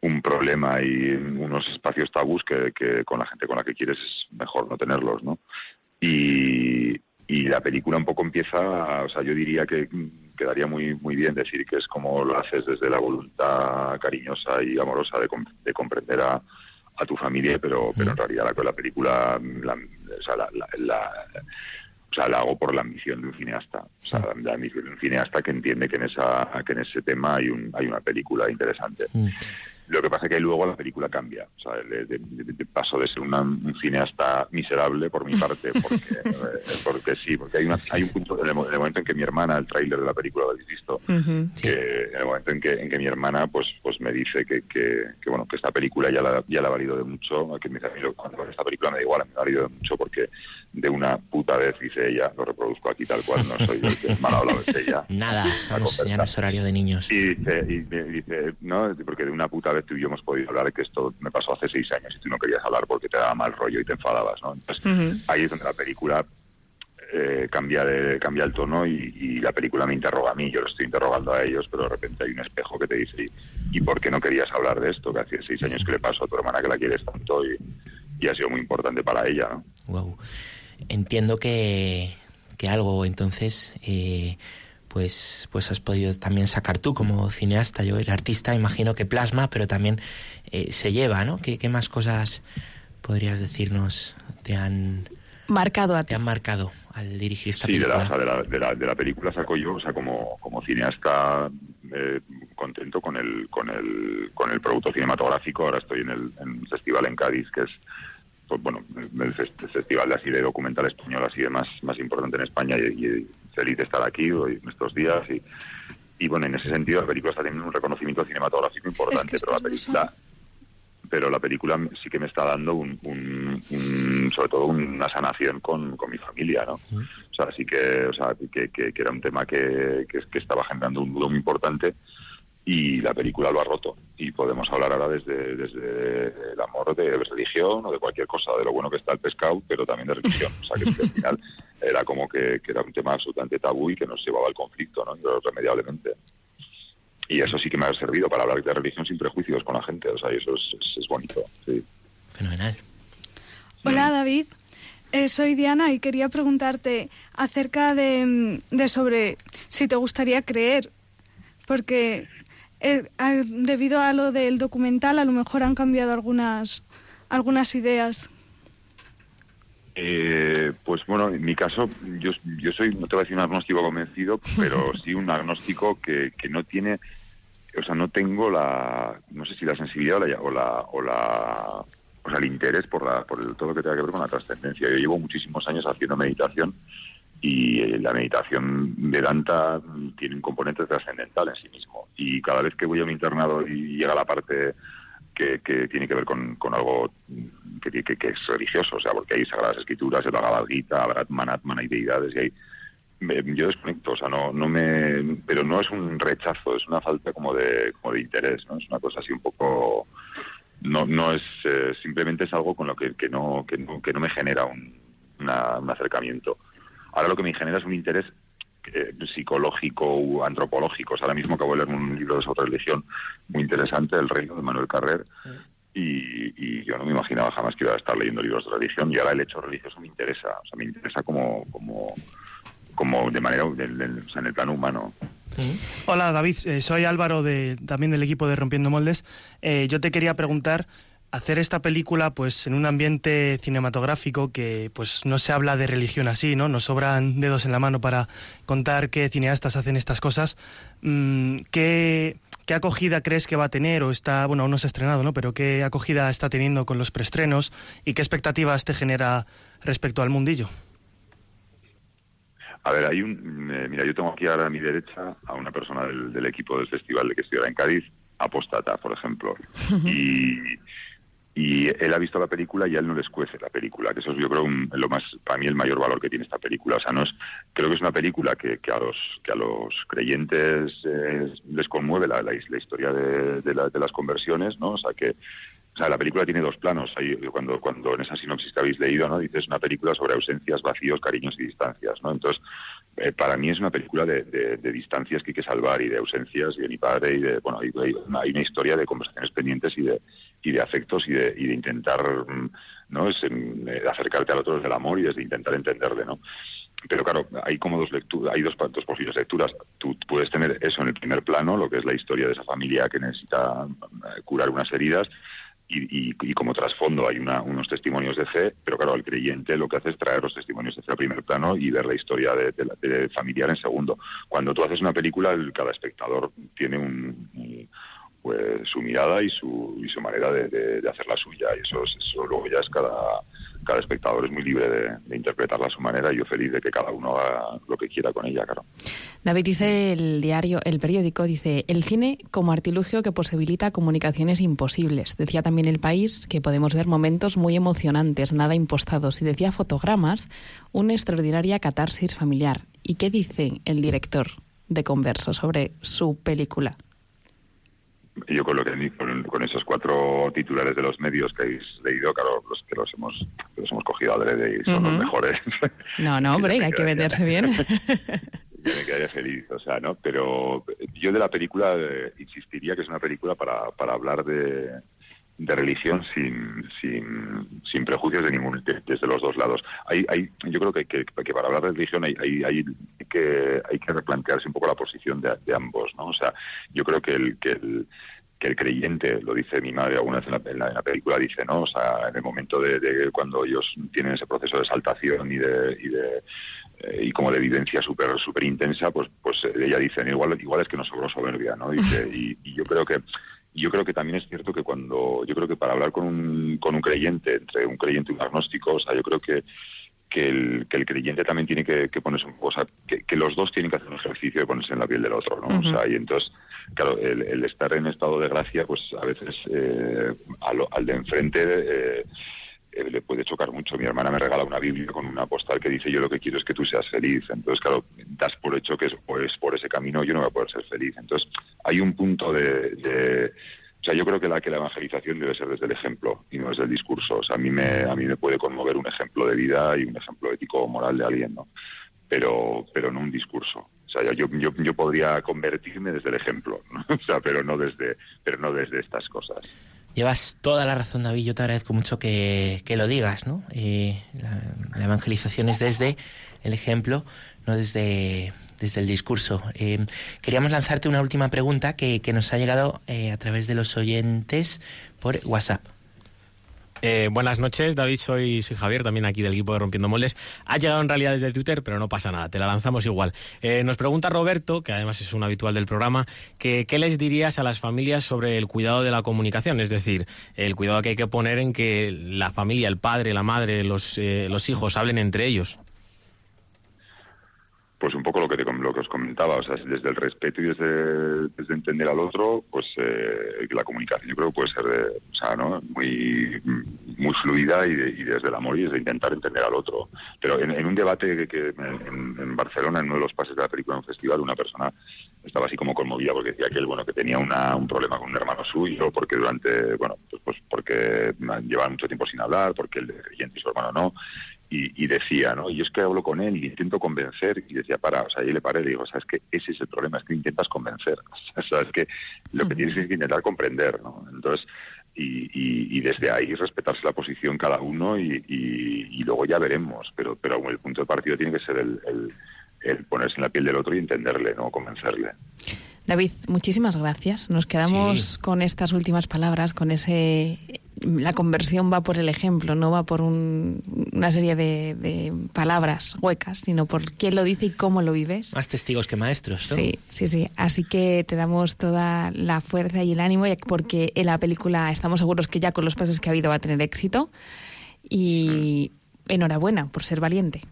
un problema y unos espacios tabús que, que, con la gente con la que quieres es mejor no tenerlos, ¿no? Y, y la película un poco empieza, o sea, yo diría que quedaría muy muy bien decir que es como lo haces desde la voluntad cariñosa y amorosa de, de comprender a, a, tu familia, pero pero en realidad la, la película, la, o, sea, la, la, o sea, la hago por la ambición de un cineasta, o sea, la ambición de un cineasta que entiende que en esa que en ese tema hay un hay una película interesante. Lo que pasa es que luego la película cambia. O sea, de, paso de ser un cineasta miserable por mi parte, [laughs] porque, eh, porque sí, porque hay, una, hay un punto, en el, momento en que mi hermana, el tráiler de la película lo habéis visto, que en el momento en que, en que mi hermana pues pues me dice que, que, bueno que esta película ya la, ya la ha valido de mucho, que me dice a mí cuando esta película me da igual, me ha valido de mucho porque de una puta vez, dice ella, lo reproduzco aquí tal cual, no soy el que mal hablado, es ella. [laughs] Nada, estamos, ya no es horario de niños. Y dice, y dice, no, porque de una puta vez tú y yo hemos podido hablar de que esto me pasó hace seis años y tú no querías hablar porque te daba mal rollo y te enfadabas, ¿no? Entonces, ahí es donde la película eh, cambia de, cambia el tono y, la película me interroga a mí, yo lo estoy interrogando a ellos, pero de repente hay un espejo que te dice, ¿y, por qué no querías hablar de esto? Que hace seis años que le pasó a tu hermana que la quieres tanto y, y ha sido muy importante para ella, ¿no? Wow entiendo que, que algo entonces eh, pues pues has podido también sacar tú como cineasta. Yo el artista imagino que plasma pero también eh, se lleva no ¿Qué, ¿Qué, más cosas podrías decirnos te han marcado a ti? te han marcado al dirigir esta película sí de la, de, la, de, la, película saco yo o sea como como cineasta eh, contento con el con el con el producto cinematográfico. Ahora estoy en el, en el festival en Cádiz que es pues bueno, el, festival de así de documental español así de más, más importante en España y, feliz de estar aquí hoy, en estos días y, y bueno, en ese sentido la película está teniendo un reconocimiento cinematográfico importante, pero la película pero la película sí que me está dando un, sobre todo una sanación con, con mi familia, ¿no? O sea, sí que, o sea, que, que, era un tema que, que, estaba generando un nudo muy importante y la película lo ha roto. Y podemos hablar ahora desde, desde el amor de religión o de cualquier cosa, de lo bueno que está el pescado, pero también de religión. O sea, que, al final [laughs] era como que, era un tema absolutamente tabú y que nos llevaba al conflicto, ¿no? Irremediablemente. Y eso sí que me ha servido para hablar de religión sin prejuicios con la gente. O sea, y eso es, es, bonito. Sí. Fenomenal. Hola, David. Eh, soy Diana y quería preguntarte acerca de, sobre si te gustaría creer, porque eh, debido a lo del documental a lo mejor han cambiado algunas, algunas ideas. Eh, pues bueno, en mi caso, yo, yo soy, no te voy a decir un agnóstico convencido, pero [laughs] sí un agnóstico que, que no tiene, o sea, no tengo la, no sé si la sensibilidad o la, o la o sea, el interés por, la, por todo lo que tenga que ver con la trascendencia. Yo llevo muchísimos años haciendo meditación y eh, la meditación Vedanta tiene un componente trascendental en sí mismo. Y cada vez que voy a un internado y llega la parte que, tiene que ver con, algo que, que, es religioso, o sea, porque hay sagradas escrituras, el Bhagavad Gita, Brahman, hay deidades y hay yo desconecto, o sea, no, no me, pero no es un rechazo, es una falta como de, como de interés, ¿no? Es una cosa así un poco, no, no es eh, simplemente es algo con lo que, que, no, que, no, que no me genera un, un acercamiento. Ahora lo que me genera es un interés eh, psicológico o antropológico. ahora mismo acabo de leer un libro de sobre religión muy interesante, El Reino de Manuel Carrer, y, yo no me imaginaba jamás que iba a estar leyendo libros de religión y ahora el hecho religioso me interesa, o sea, me interesa como, como, como de manera, en el plano humano. Hola David, eh, soy Álvaro de, también del equipo de Rompiendo Moldes. Eh, yo te quería preguntar, hacer esta película pues en un ambiente cinematográfico que pues no se habla de religión así, ¿no? Nos sobran dedos en la mano para contar qué cineastas hacen estas cosas. Mm, ¿qué, ¿Qué acogida crees que va a tener o está, bueno, aún no se ha estrenado, ¿no? Pero qué acogida está teniendo con los preestrenos y qué expectativas te genera respecto al mundillo? A ver, hay un. Eh, mira, yo tengo aquí ahora a mi derecha a una persona del, equipo del festival de que estuviera en Cádiz, Apostata, por ejemplo. [laughs] Y, y él ha visto la película y a él no les cuece la película, que eso es yo creo lo más para mí el mayor valor que tiene esta película, o sea, no es creo que es una película que, que a los que a los creyentes eh, les conmueve la, la, historia de, de, de, las conversiones, ¿no? O sea, que o sea, la película tiene dos planos. Ahí, cuando, cuando en esa sinopsis que habéis leído, ¿no? Dices una película sobre ausencias, vacíos, cariños y distancias, ¿no? Entonces, eh, para mí es una película de, de, distancias que hay que salvar y de ausencias y de mi padre y de, bueno, hay una historia de conversaciones pendientes y de, y de afectos y de, y de intentar, mm, ¿no? Es, eh, acercarte al otro desde el amor y desde intentar entenderle, ¿no? pero claro, hay como dos lecturas, hay dos, dos posibles lecturas. Tú puedes tener eso en el primer plano, lo que es la historia de esa familia que necesita eh, curar unas heridas, y, como trasfondo hay una, unos testimonios de fe, pero claro, el creyente lo que hace es traer los testimonios de fe a primer plano y ver la historia de, de, familiar en segundo. Cuando tú haces una película, cada espectador tiene un, pues, su mirada y su, y su manera de, hacer la suya, y eso, eso luego ya es cada, cada espectador es muy libre de, interpretarla a su manera y yo feliz de que cada uno haga lo que quiera con ella, claro. David dice el diario, el periódico, dice, el cine como artilugio que posibilita comunicaciones imposibles. Decía también El País que podemos ver momentos muy emocionantes, nada impostados. Y decía Fotogramas, una extraordinaria catarsis familiar. ¿Y qué dice el director de Converso sobre su película? Yo con lo que con, esos cuatro titulares de los medios que habéis leído, claro, los que los hemos, los hemos cogido adrede y son los mejores. No, no, [laughs] hombre, hay que venderse bien. yo me quedaría feliz, o sea, ¿no? Pero yo de la película eh, insistiría que es una película para, para hablar de, de religión sin, sin, sin prejuicios de ningún desde los dos lados. Hay, hay, yo creo que, que, que para hablar de religión hay, hay, hay, que, hay que replantearse un poco la posición de, de, ambos, ¿no? O sea, yo creo que el, que el que el creyente, lo dice mi madre alguna vez en la, película, dice, ¿no? O sea, en el momento de, cuando ellos tienen ese proceso de saltación y de, y de eh, y como de vivencia súper super intensa, pues pues ella dice, igual, igual es que no sobró soberbia, ¿no? Dice, [laughs] y, y yo creo que yo creo que también es cierto que cuando, yo creo que para hablar con un, con un creyente, entre un creyente y un agnóstico, o sea, yo creo que, que, el, que el creyente también tiene que, ponerse un poco, o sea, que, los dos tienen que hacer un ejercicio de ponerse en la piel del otro, ¿no? O sea, y entonces, claro, el, estar en estado de gracia, pues a veces eh, al, al, de enfrente, eh, eh, le puede chocar mucho. Mi hermana me regala una Biblia con una postal que dice yo lo que quiero es que tú seas feliz. Entonces, claro, das por hecho que es, pues, por ese camino yo no voy a poder ser feliz. Entonces, hay un punto de, o sea, yo creo que la que la evangelización debe ser desde el ejemplo y no desde el discurso. O sea, a mí me a mí me puede conmover un ejemplo de vida y un ejemplo ético o moral de alguien, ¿no? Pero pero no un discurso. O sea, yo, yo, yo podría convertirme desde el ejemplo, ¿no? [laughs] o sea, pero no desde pero no desde estas cosas. Llevas toda la razón, David. Yo te agradezco mucho que, lo digas, ¿no? Eh, la, evangelización es desde el ejemplo, no desde, desde el discurso. Eh, queríamos lanzarte una última pregunta que, que nos ha llegado eh, a través de los oyentes por WhatsApp. Eh, buenas noches, David. Soy, soy Javier, también aquí del equipo de Rompiendo Moldes. Ha llegado en realidad desde Twitter, pero no pasa nada, te la lanzamos igual. Eh, nos pregunta Roberto, que además es un habitual del programa, que qué les dirías a las familias sobre el cuidado de la comunicación, es decir, el cuidado que hay que poner en que la familia, el padre, la madre, los, eh, los hijos hablen entre ellos pues un poco lo que, te, lo que os comentaba, o sea, desde el respeto y desde, desde entender al otro, pues eh, la comunicación yo creo que puede ser de, o sea, ¿no? muy, muy fluida y, y, desde el amor y desde intentar entender al otro. Pero en, un debate que, en, Barcelona, en uno de los pases de la película en un festival, una persona estaba así como conmovida porque decía que él, bueno, que tenía una, un problema con un hermano suyo, porque durante, bueno, pues, pues porque llevaban mucho tiempo sin hablar, porque él de creyente y su hermano no, y, decía, ¿no? Y es que hablo con él y intento convencer, y decía, para, o sea, ahí le paré, le digo, o sea, es que ese es el problema, es que intentas convencer, [laughs] o sea, es que lo que tienes es que intentar comprender, ¿no? Entonces, y, y, desde ahí respetarse la posición cada uno y, y, luego ya veremos, pero, pero el punto de partido tiene que ser el, el, ponerse en la piel del otro y entenderle, ¿no? Convencerle. David, muchísimas gracias. Nos quedamos con estas últimas palabras, con ese la conversión va por el ejemplo, no va por una serie de, palabras huecas, sino por quién lo dice y cómo lo vives. Más testigos que maestros. ¿no? Sí, sí, sí. Así que te damos toda la fuerza y el ánimo, porque en la película estamos seguros que ya con los pasos que ha habido va a tener éxito. Y enhorabuena por ser valiente.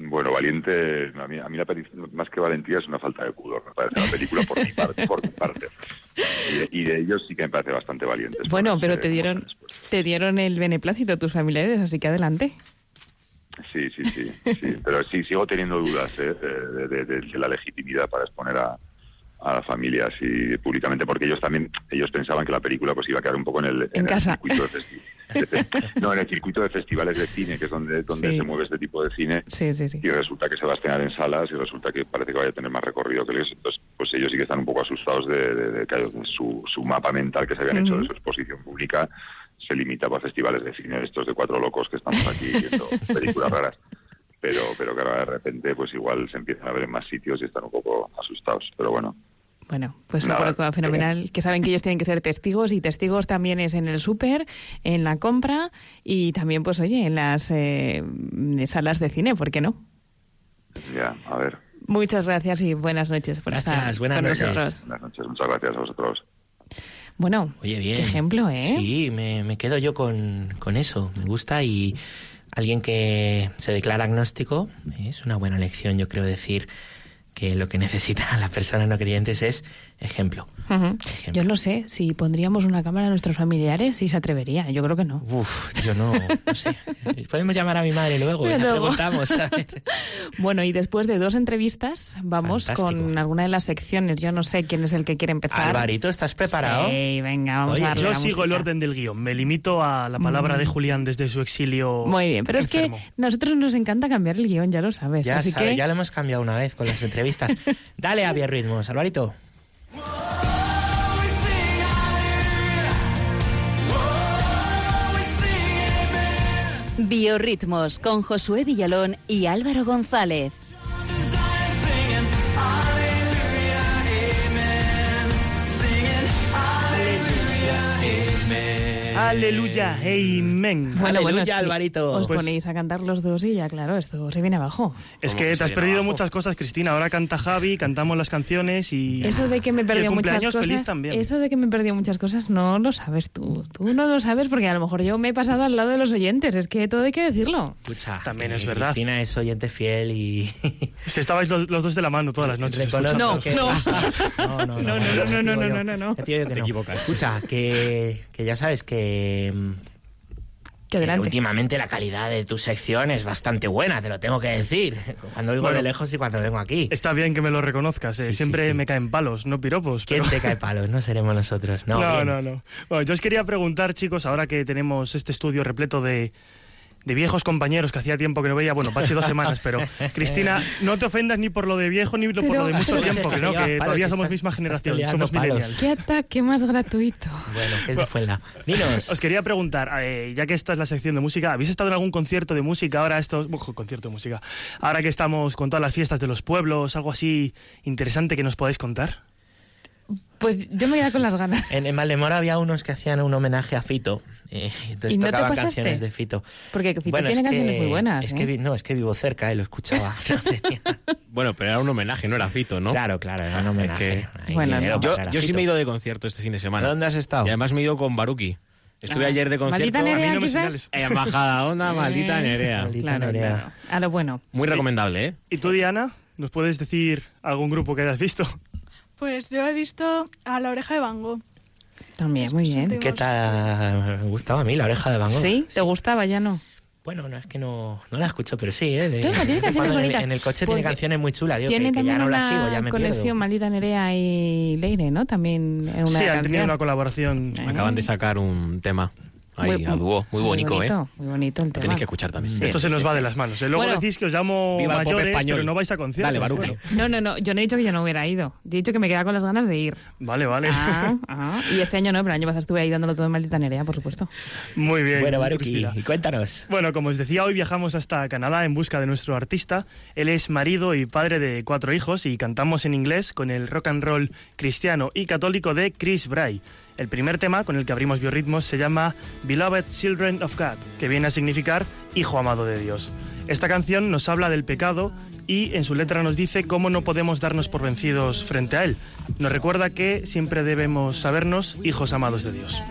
Bueno, valiente, a mí, a mí la más que valentía es una falta de pudor, me parece la película por mi parte. Por mi parte. Y, de, ellos sí que me parece bastante valientes. Bueno, pero te dieron, te dieron el beneplácito tus familiares, así que adelante. Sí, sí, sí, sí. pero sí, sigo teniendo dudas ¿eh? de, la legitimidad para exponer a, a la familia así públicamente porque ellos también ellos pensaban que la película pues iba a quedar un poco en el, circuito de [laughs] no en el circuito de festivales de cine que es donde donde se mueve este tipo de cine. Y resulta que se va a estrenar en salas y resulta que parece que vaya a tener más recorrido que ellos. Entonces pues elque están un poco asustados de, que su, su mapa mental que se habían hecho de su exposición pública se limitaba a festivales de cine estos de cuatro locos que estamos aquí viendo [laughs] películas raras. Pero pero que ahora de repente pues igual se empiezan a ver en más sitios y están un poco asustados. Pero bueno bueno, pues Nada, fenomenal, que saben que ellos tienen que ser testigos y testigos también es en el súper, en la compra y también, pues oye, en las eh, salas de cine, ¿por qué no? Ya, a ver. Muchas gracias y buenas noches por estar buenas con noches. nosotros. Buenas noches, muchas gracias a vosotros. Bueno, Oye, bien. qué ejemplo, ¿eh? Sí, me, me quedo yo con, con eso, me gusta y alguien que se declara agnóstico es una buena lección, yo creo decir que lo que necesita [laughs] la persona no creyentes es ejemplo. Yo lo sé, si pondríamos una cámara a nuestros familiares, si se atrevería. Yo creo que no. Uf, yo no, no sé. Podemos llamar a mi madre luego y preguntamos. [laughs] bueno, y después de dos entrevistas, vamos con alguna de las secciones. Yo no sé quién es el que quiere empezar. Alvarito, ¿estás preparado? Sí, venga, vamos a Yo sigo el orden del guion. Me limito a la palabra de mm. Julián desde su exilio. Muy bien, pero es que nosotros nos encanta cambiar el guion, ya lo sabes. Ya, así que... ya lo hemos cambiado una vez con las entrevistas. [laughs] Dale a ritmos, Alvarito. Biorritmos con Josué Villalón y Álvaro González. Aleluya, amén. Bueno, Aleluya, Alvarito. Os pues ponéis a cantar los dos y ya, claro, esto se viene abajo. Es que te has perdido muchas cosas, Cristina. Ahora canta Javi, cantamos las canciones y. Eso de que me perdió muchas cosas. También. Eso de que me perdió muchas cosas no lo sabes tú. Tú no lo sabes porque a lo mejor yo me he pasado al lado de los oyentes. Es que todo hay que decirlo. Escucha, también es verdad. Cristina es oyente fiel y. [laughs] Se estabais los, dos de la mano todas las noches. [laughs] No, no, no, no, no, no, no, no, no, no, Te equivocas. Escucha, que, que ya sabes que Que últimamente la calidad de tu sección es bastante buena, te lo tengo que decir. [laughs] Cuando oigo Bueno. de lejos y cuando vengo aquí. Está bien que me lo reconozcas, eh. Sí, siempre sí. me caen palos, no piropos. ¿Quién pero- te cae palos? No seremos nosotros. No, [laughs] No, no, no. Bueno, yo os quería preguntar, chicos, ahora que tenemos este estudio repleto de, de viejos compañeros que hacía tiempo que no veía, bueno, Pachi dos semanas, pero [laughs] Cristina, no te ofendas ni por lo de viejo ni por lo de mucho tiempo, que no, que palos, todavía somos estás- misma generación, somos palos. millennials. Qué ataque más gratuito. Bueno, que es de Fuenla. Dinos. [laughs] Os quería preguntar, eh, ya que esta es la sección de música, ¿habéis estado en algún concierto de música ahora estos, ojo, concierto de música, ahora que estamos con todas las fiestas de los pueblos, algo así interesante que nos podáis contar? Pues yo me quedé con las ganas. En, en había unos que hacían un homenaje a Fito. Eh, [laughs] entonces ¿Y no te tocaban pasaste? canciones de Fito. Porque Fito Bueno, tiene es canciones que- muy buenas. Es ¿eh? que vi- no, es que vivo cerca y lo escuchaba. [laughs] No tenía- [laughs] Bueno, pero era un homenaje, no era Fito, ¿no? Claro, claro, era un homenaje. Es Hay Bueno, no. Yo, yo sí me he ido de concierto este fin de semana. ¿Dónde has estado? Y además me he ido con Baruki. Estuve Ah. ayer de concierto. Maldita A mí Nerea, no me señales. Embajada Onda, maldita Eh, Nerea. Maldita Claro, Nerea. claro. A lo bueno. Muy recomendable, ¿eh? ¿Y tú, Diana? ¿Nos puedes decir algún grupo que hayas visto? Pues yo he visto a la oreja de Van Gogh. También, muy bien. últimos- ¿Qué tal? Me gustaba a mí la oreja de Van Gogh. ¿Sí? ¿Te gustaba? Ya no. Bueno, no es que no, no la escucho, pero sí, ¿eh? De- tiene canciones cuando en el- bonitas. En el coche tiene canciones muy chulas, digo, que, Tiene que ya también no la una sigo, ya me conexión pierdo. Maldita Nerea y Leire, ¿no? También en una sí, han tenido una colaboración. Eh. Acaban de sacar un tema ahí Muy- a dúo. Muy bonito, ¿eh? bonito, Muy bonito el tema. tenéis que escuchar también. Sí. Esto se nos va de las manos. ¿eh? Luego Bueno. decís que os llamo mayores, español. pero no vais a conciertos. Dale, Baruki. Bueno, No, no, no. Yo no he dicho que yo no hubiera ido. Yo he dicho que me quedaba con las ganas de ir. vale, vale. Ah, [laughs] ah. Y este año no, pero el año pasado estuve ahí dándolo todo en Maldita Nerea, por supuesto. Muy bien. Bueno, Baruki, y cuéntanos. Bueno, como os decía, hoy viajamos hasta Canadá en busca de nuestro artista. Él es marido y padre de cuatro hijos y cantamos en inglés con el rock and roll cristiano y católico de Chris Bray. El primer tema con el que abrimos biorritmos se llama Beloved Children of God, que viene a significar Hijo amado de Dios. Esta canción nos habla del pecado y en su letra nos dice cómo no podemos darnos por vencidos frente a él. Nos recuerda que siempre debemos sabernos hijos amados de Dios.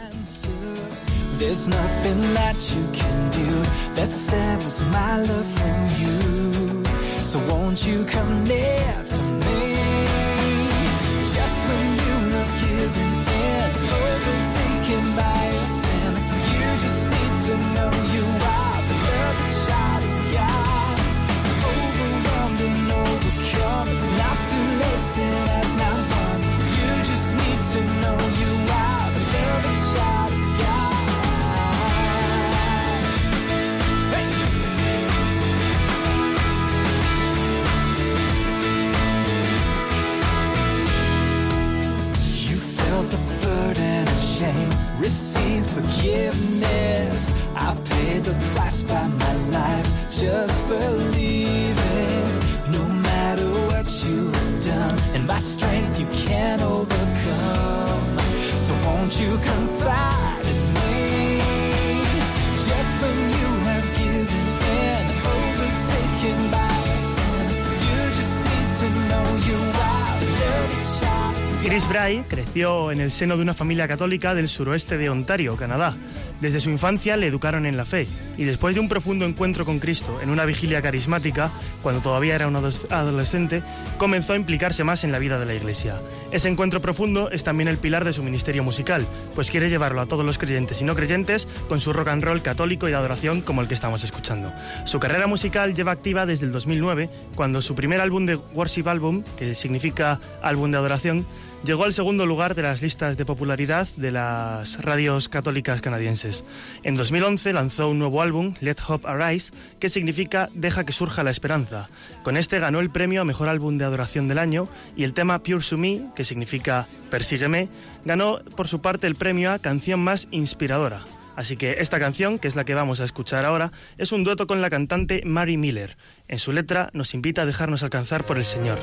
En el seno de una familia católica del suroeste de Ontario, Canadá. Desde su infancia le educaron en la fe y después de un profundo encuentro con Cristo en una vigilia carismática, cuando todavía era un adolescente, comenzó a implicarse más en la vida de la iglesia. Ese encuentro profundo es también el pilar de su ministerio musical, pues quiere llevarlo a todos los creyentes y no creyentes con su rock and roll católico y de adoración como el que estamos escuchando. Su carrera musical lleva activa desde el 2009, cuando su primer álbum de Worship Album, que significa álbum de adoración, llegó al segundo lugar de las listas de popularidad de las radios católicas canadienses. En 2011 lanzó un nuevo álbum, Let Hope Arise, que significa Deja que surja la esperanza. Con este ganó el premio a Mejor Álbum de Adoración del Año y el tema Pure to Me, que significa Persígueme, ganó por su parte el premio a Canción Más Inspiradora. Así que esta canción, que es la que vamos a escuchar ahora, es un dueto con la cantante Mary Miller. En su letra nos invita a dejarnos alcanzar por el Señor.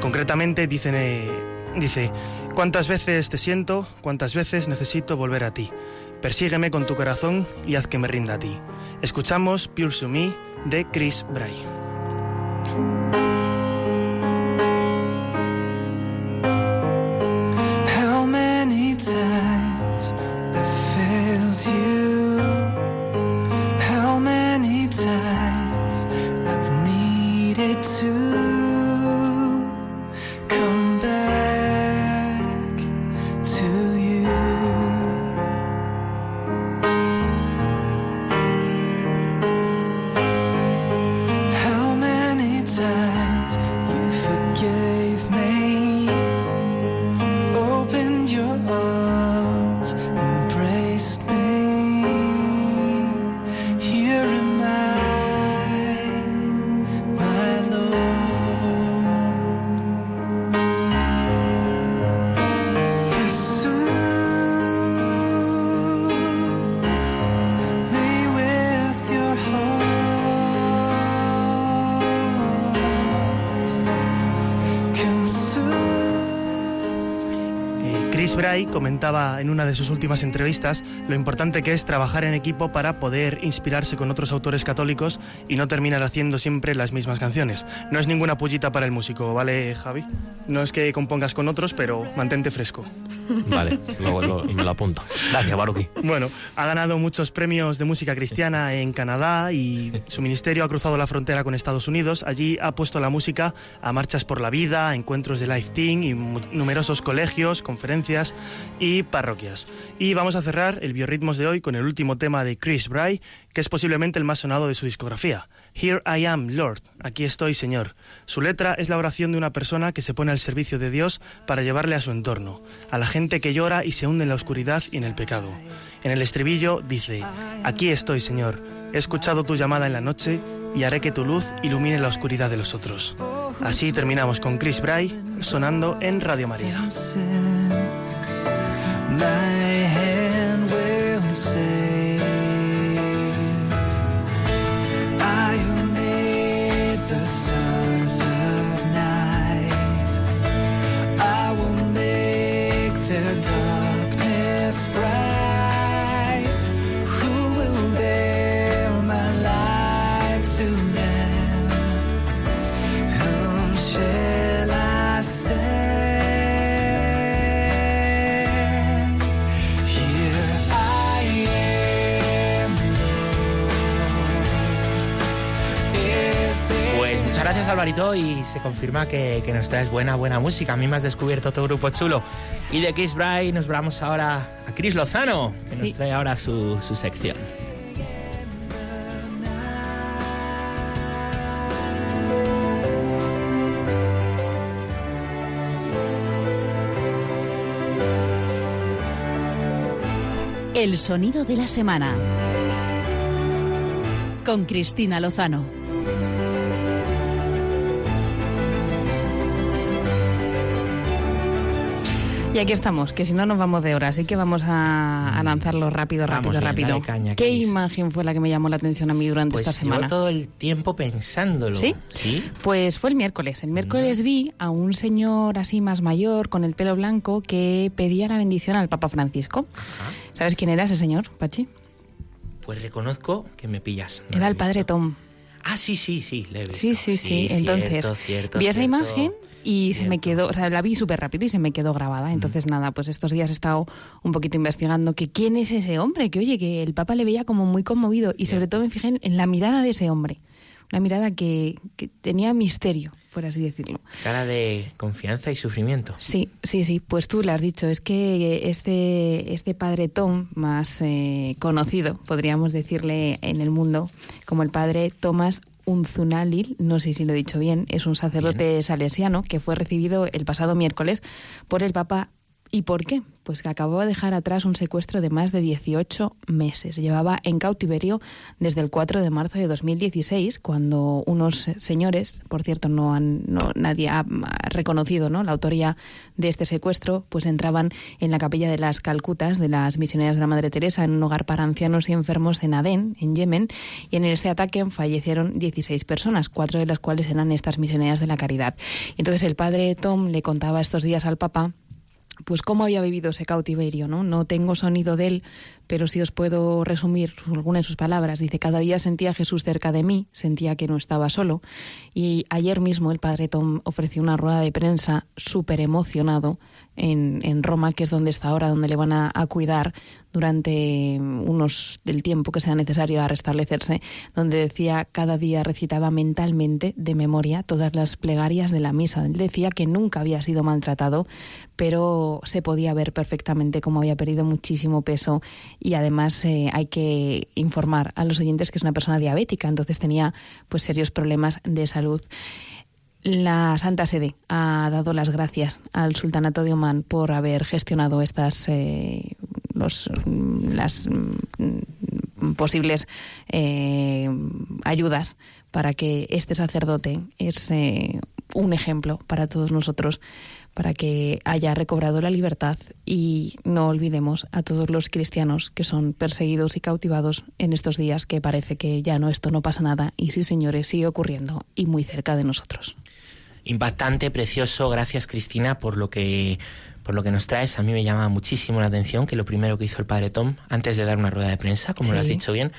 Concretamente dicen, eh, dice, ¿cuántas veces te siento? ¿Cuántas veces necesito volver a ti? Persígueme con tu corazón y haz que me rinda a ti. Escuchamos Pure to Me de Chris Bray. Comentaba en una de sus últimas entrevistas lo importante que es trabajar en equipo para poder inspirarse con otros autores católicos y no terminar haciendo siempre las mismas canciones. No es ninguna pullita para el músico, ¿vale, Javi? No es que compongas con otros, pero mantente fresco. Vale, luego lo- me lo apunto. Gracias, Baruki. Bueno, ha ganado muchos premios de música cristiana en Canadá y su ministerio ha cruzado la frontera con Estados Unidos. Allí ha puesto la música a marchas por la vida, encuentros de Life Team y numerosos colegios, conferencias y parroquias. Y vamos a cerrar el biorritmos de hoy con el último tema de Chris Bray, que es posiblemente el más sonado de su discografía. Here I am, Lord. Aquí estoy, Señor. Su letra es la oración de una persona que se pone al servicio de Dios para llevarle a su entorno, a la gente que llora y se hunde en la oscuridad y en el pecado. En el estribillo dice, Aquí estoy, Señor. He escuchado tu llamada en la noche y haré que tu luz ilumine la oscuridad de los otros. Así terminamos con Chris Bray sonando en Radio María. Alvarito y se confirma que, que nos traes buena, buena música. A mí me has descubierto tu grupo chulo. Y de Chris Bray nos vamos ahora a Chris Lozano, que nos trae ahora su, su sección. El sonido de la semana. Con Cristina Lozano. Y aquí estamos, que si no nos vamos de hora, así que vamos a, a lanzarlo rápido, rápido, Vamos rápido. caña, ¿Qué imagen fue la que me llamó la atención a mí durante Pues esta semana? todo el tiempo pensándolo. ¿Sí? Sí. Pues fue el miércoles. El miércoles vi a un señor así más mayor, con el pelo blanco, que pedía la bendición al Papa Francisco. ¿Sabes quién era ese señor, Pachi? Pues reconozco que me pillas. No Era el padre. Tom. Ah, sí, sí, sí, le he visto. Sí, sí, sí. cierto, Entonces, cierto, vi esa cierto. imagen y se me quedó, o sea, la vi súper rápido y se me quedó grabada. Entonces, nada, pues estos días he estado un poquito investigando que quién es ese hombre, que oye, que el Papa le veía como muy conmovido y sobre todo me fijé en, en la mirada de ese hombre. Una mirada que, que tenía misterio, por así decirlo. Cara de confianza y sufrimiento. Sí, sí, sí, pues tú lo has dicho, es que este, este padre Tom, más eh, conocido, podríamos decirle en el mundo, como el padre Thomas Unzunalil, no sé si lo he dicho bien, es un sacerdote salesiano que fue recibido el pasado miércoles por el Papa. ¿Y por qué? Pues que acababa de dejar atrás un secuestro de más de 18 meses. Llevaba en cautiverio desde el 4 de marzo de 2016, cuando unos señores, por cierto, no han, no, nadie ha reconocido ¿no? la autoría de este secuestro, pues entraban en la capilla de las Calcutas de las misioneras de la Madre Teresa en un hogar para ancianos y enfermos en Adén, en Yemen, y en este ataque fallecieron 16 personas, cuatro de las cuales eran estas misioneras de la caridad. Entonces el padre Tom le contaba estos días al Papa pues cómo había vivido ese cautiverio, ¿no? No tengo sonido de él, pero sí os puedo resumir algunas de sus palabras. Dice, cada día sentía a Jesús cerca de mí, sentía que no estaba solo. Y ayer mismo el padre Tom ofreció una rueda de prensa súper emocionado en, en Roma, que es donde está ahora, donde le van a, cuidar durante unos del tiempo que sea necesario a restablecerse, donde decía cada día recitaba mentalmente de memoria todas las plegarias de la misa. Él decía que nunca había sido maltratado, pero se podía ver perfectamente cómo había perdido muchísimo peso y además eh, hay que informar a los oyentes que es una persona diabética, entonces tenía pues serios problemas de salud. La Santa Sede ha dado las gracias al Sultanato de Omán por haber gestionado estas eh, los, las mm, posibles eh, ayudas para que este sacerdote es eh, un ejemplo para todos nosotros para que haya recobrado la libertad y no olvidemos a todos los cristianos que son perseguidos y cautivados en estos días que parece que ya no esto no pasa nada y sí señores sigue ocurriendo y muy cerca de nosotros. Impactante, precioso. Gracias, Cristina, por lo que por lo que nos traes. A mí me llama muchísimo la atención que lo primero que hizo el padre Tom, antes de dar una rueda de prensa, como lo has dicho bien,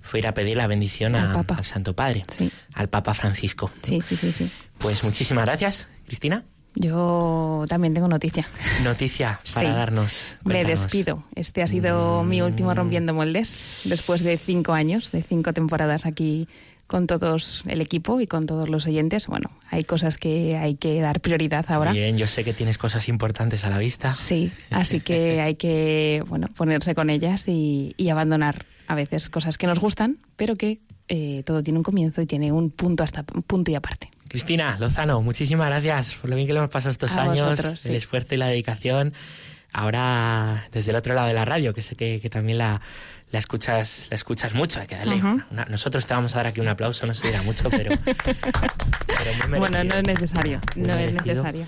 fue ir a pedir la bendición Al a- Papa. al Santo Padre, Sí. al Papa Francisco. Sí, sí, sí, sí. Pues muchísimas gracias, Cristina. Yo también tengo noticia. Noticia [laughs] para Sí. darnos. Me Cuéntanos. Mm. despido. Este ha sido mi último Rompiendo Moldes, después de cinco años, de cinco temporadas aquí con todos el equipo y con todos los oyentes. Bueno, hay cosas que hay que dar prioridad ahora. Bien, yo sé que tienes cosas importantes a la vista. Sí, así que [laughs] hay que bueno ponerse con ellas y, y abandonar a veces cosas que nos gustan, pero que eh, todo tiene un comienzo y tiene un punto hasta un punto y aparte. Cristina Lozano, muchísimas gracias por lo bien que lo hemos pasado estos A años, vosotros, el sí. esfuerzo y la dedicación. Ahora, desde el otro lado de la radio, que sé que, que también la, la escuchas la escuchas mucho, hay que darle. Ujú. una- nosotros te vamos a dar aquí un aplauso, no se dirá mucho, pero. [laughs] pero muy Bueno, merecido. no es necesario, no es necesario.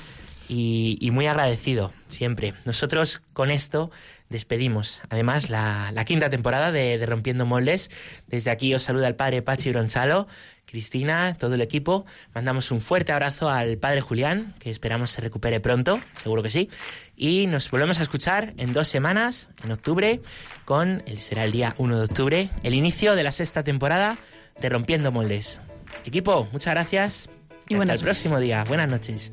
y, y muy agradecido siempre. Nosotros con esto despedimos además la, la quinta temporada de, de Rompiendo Moldes. Desde aquí os saluda el padre Pachi Bronchalo, Cristina, todo el equipo. Mandamos un fuerte abrazo al padre Julián, que esperamos se recupere pronto, seguro que sí. Y nos volvemos a escuchar en dos semanas, en octubre, con, el, será el día 1 de octubre, el inicio de la sexta temporada de Rompiendo Moldes. Equipo, muchas gracias. Y hasta buenas el próximo día. Buenas noches.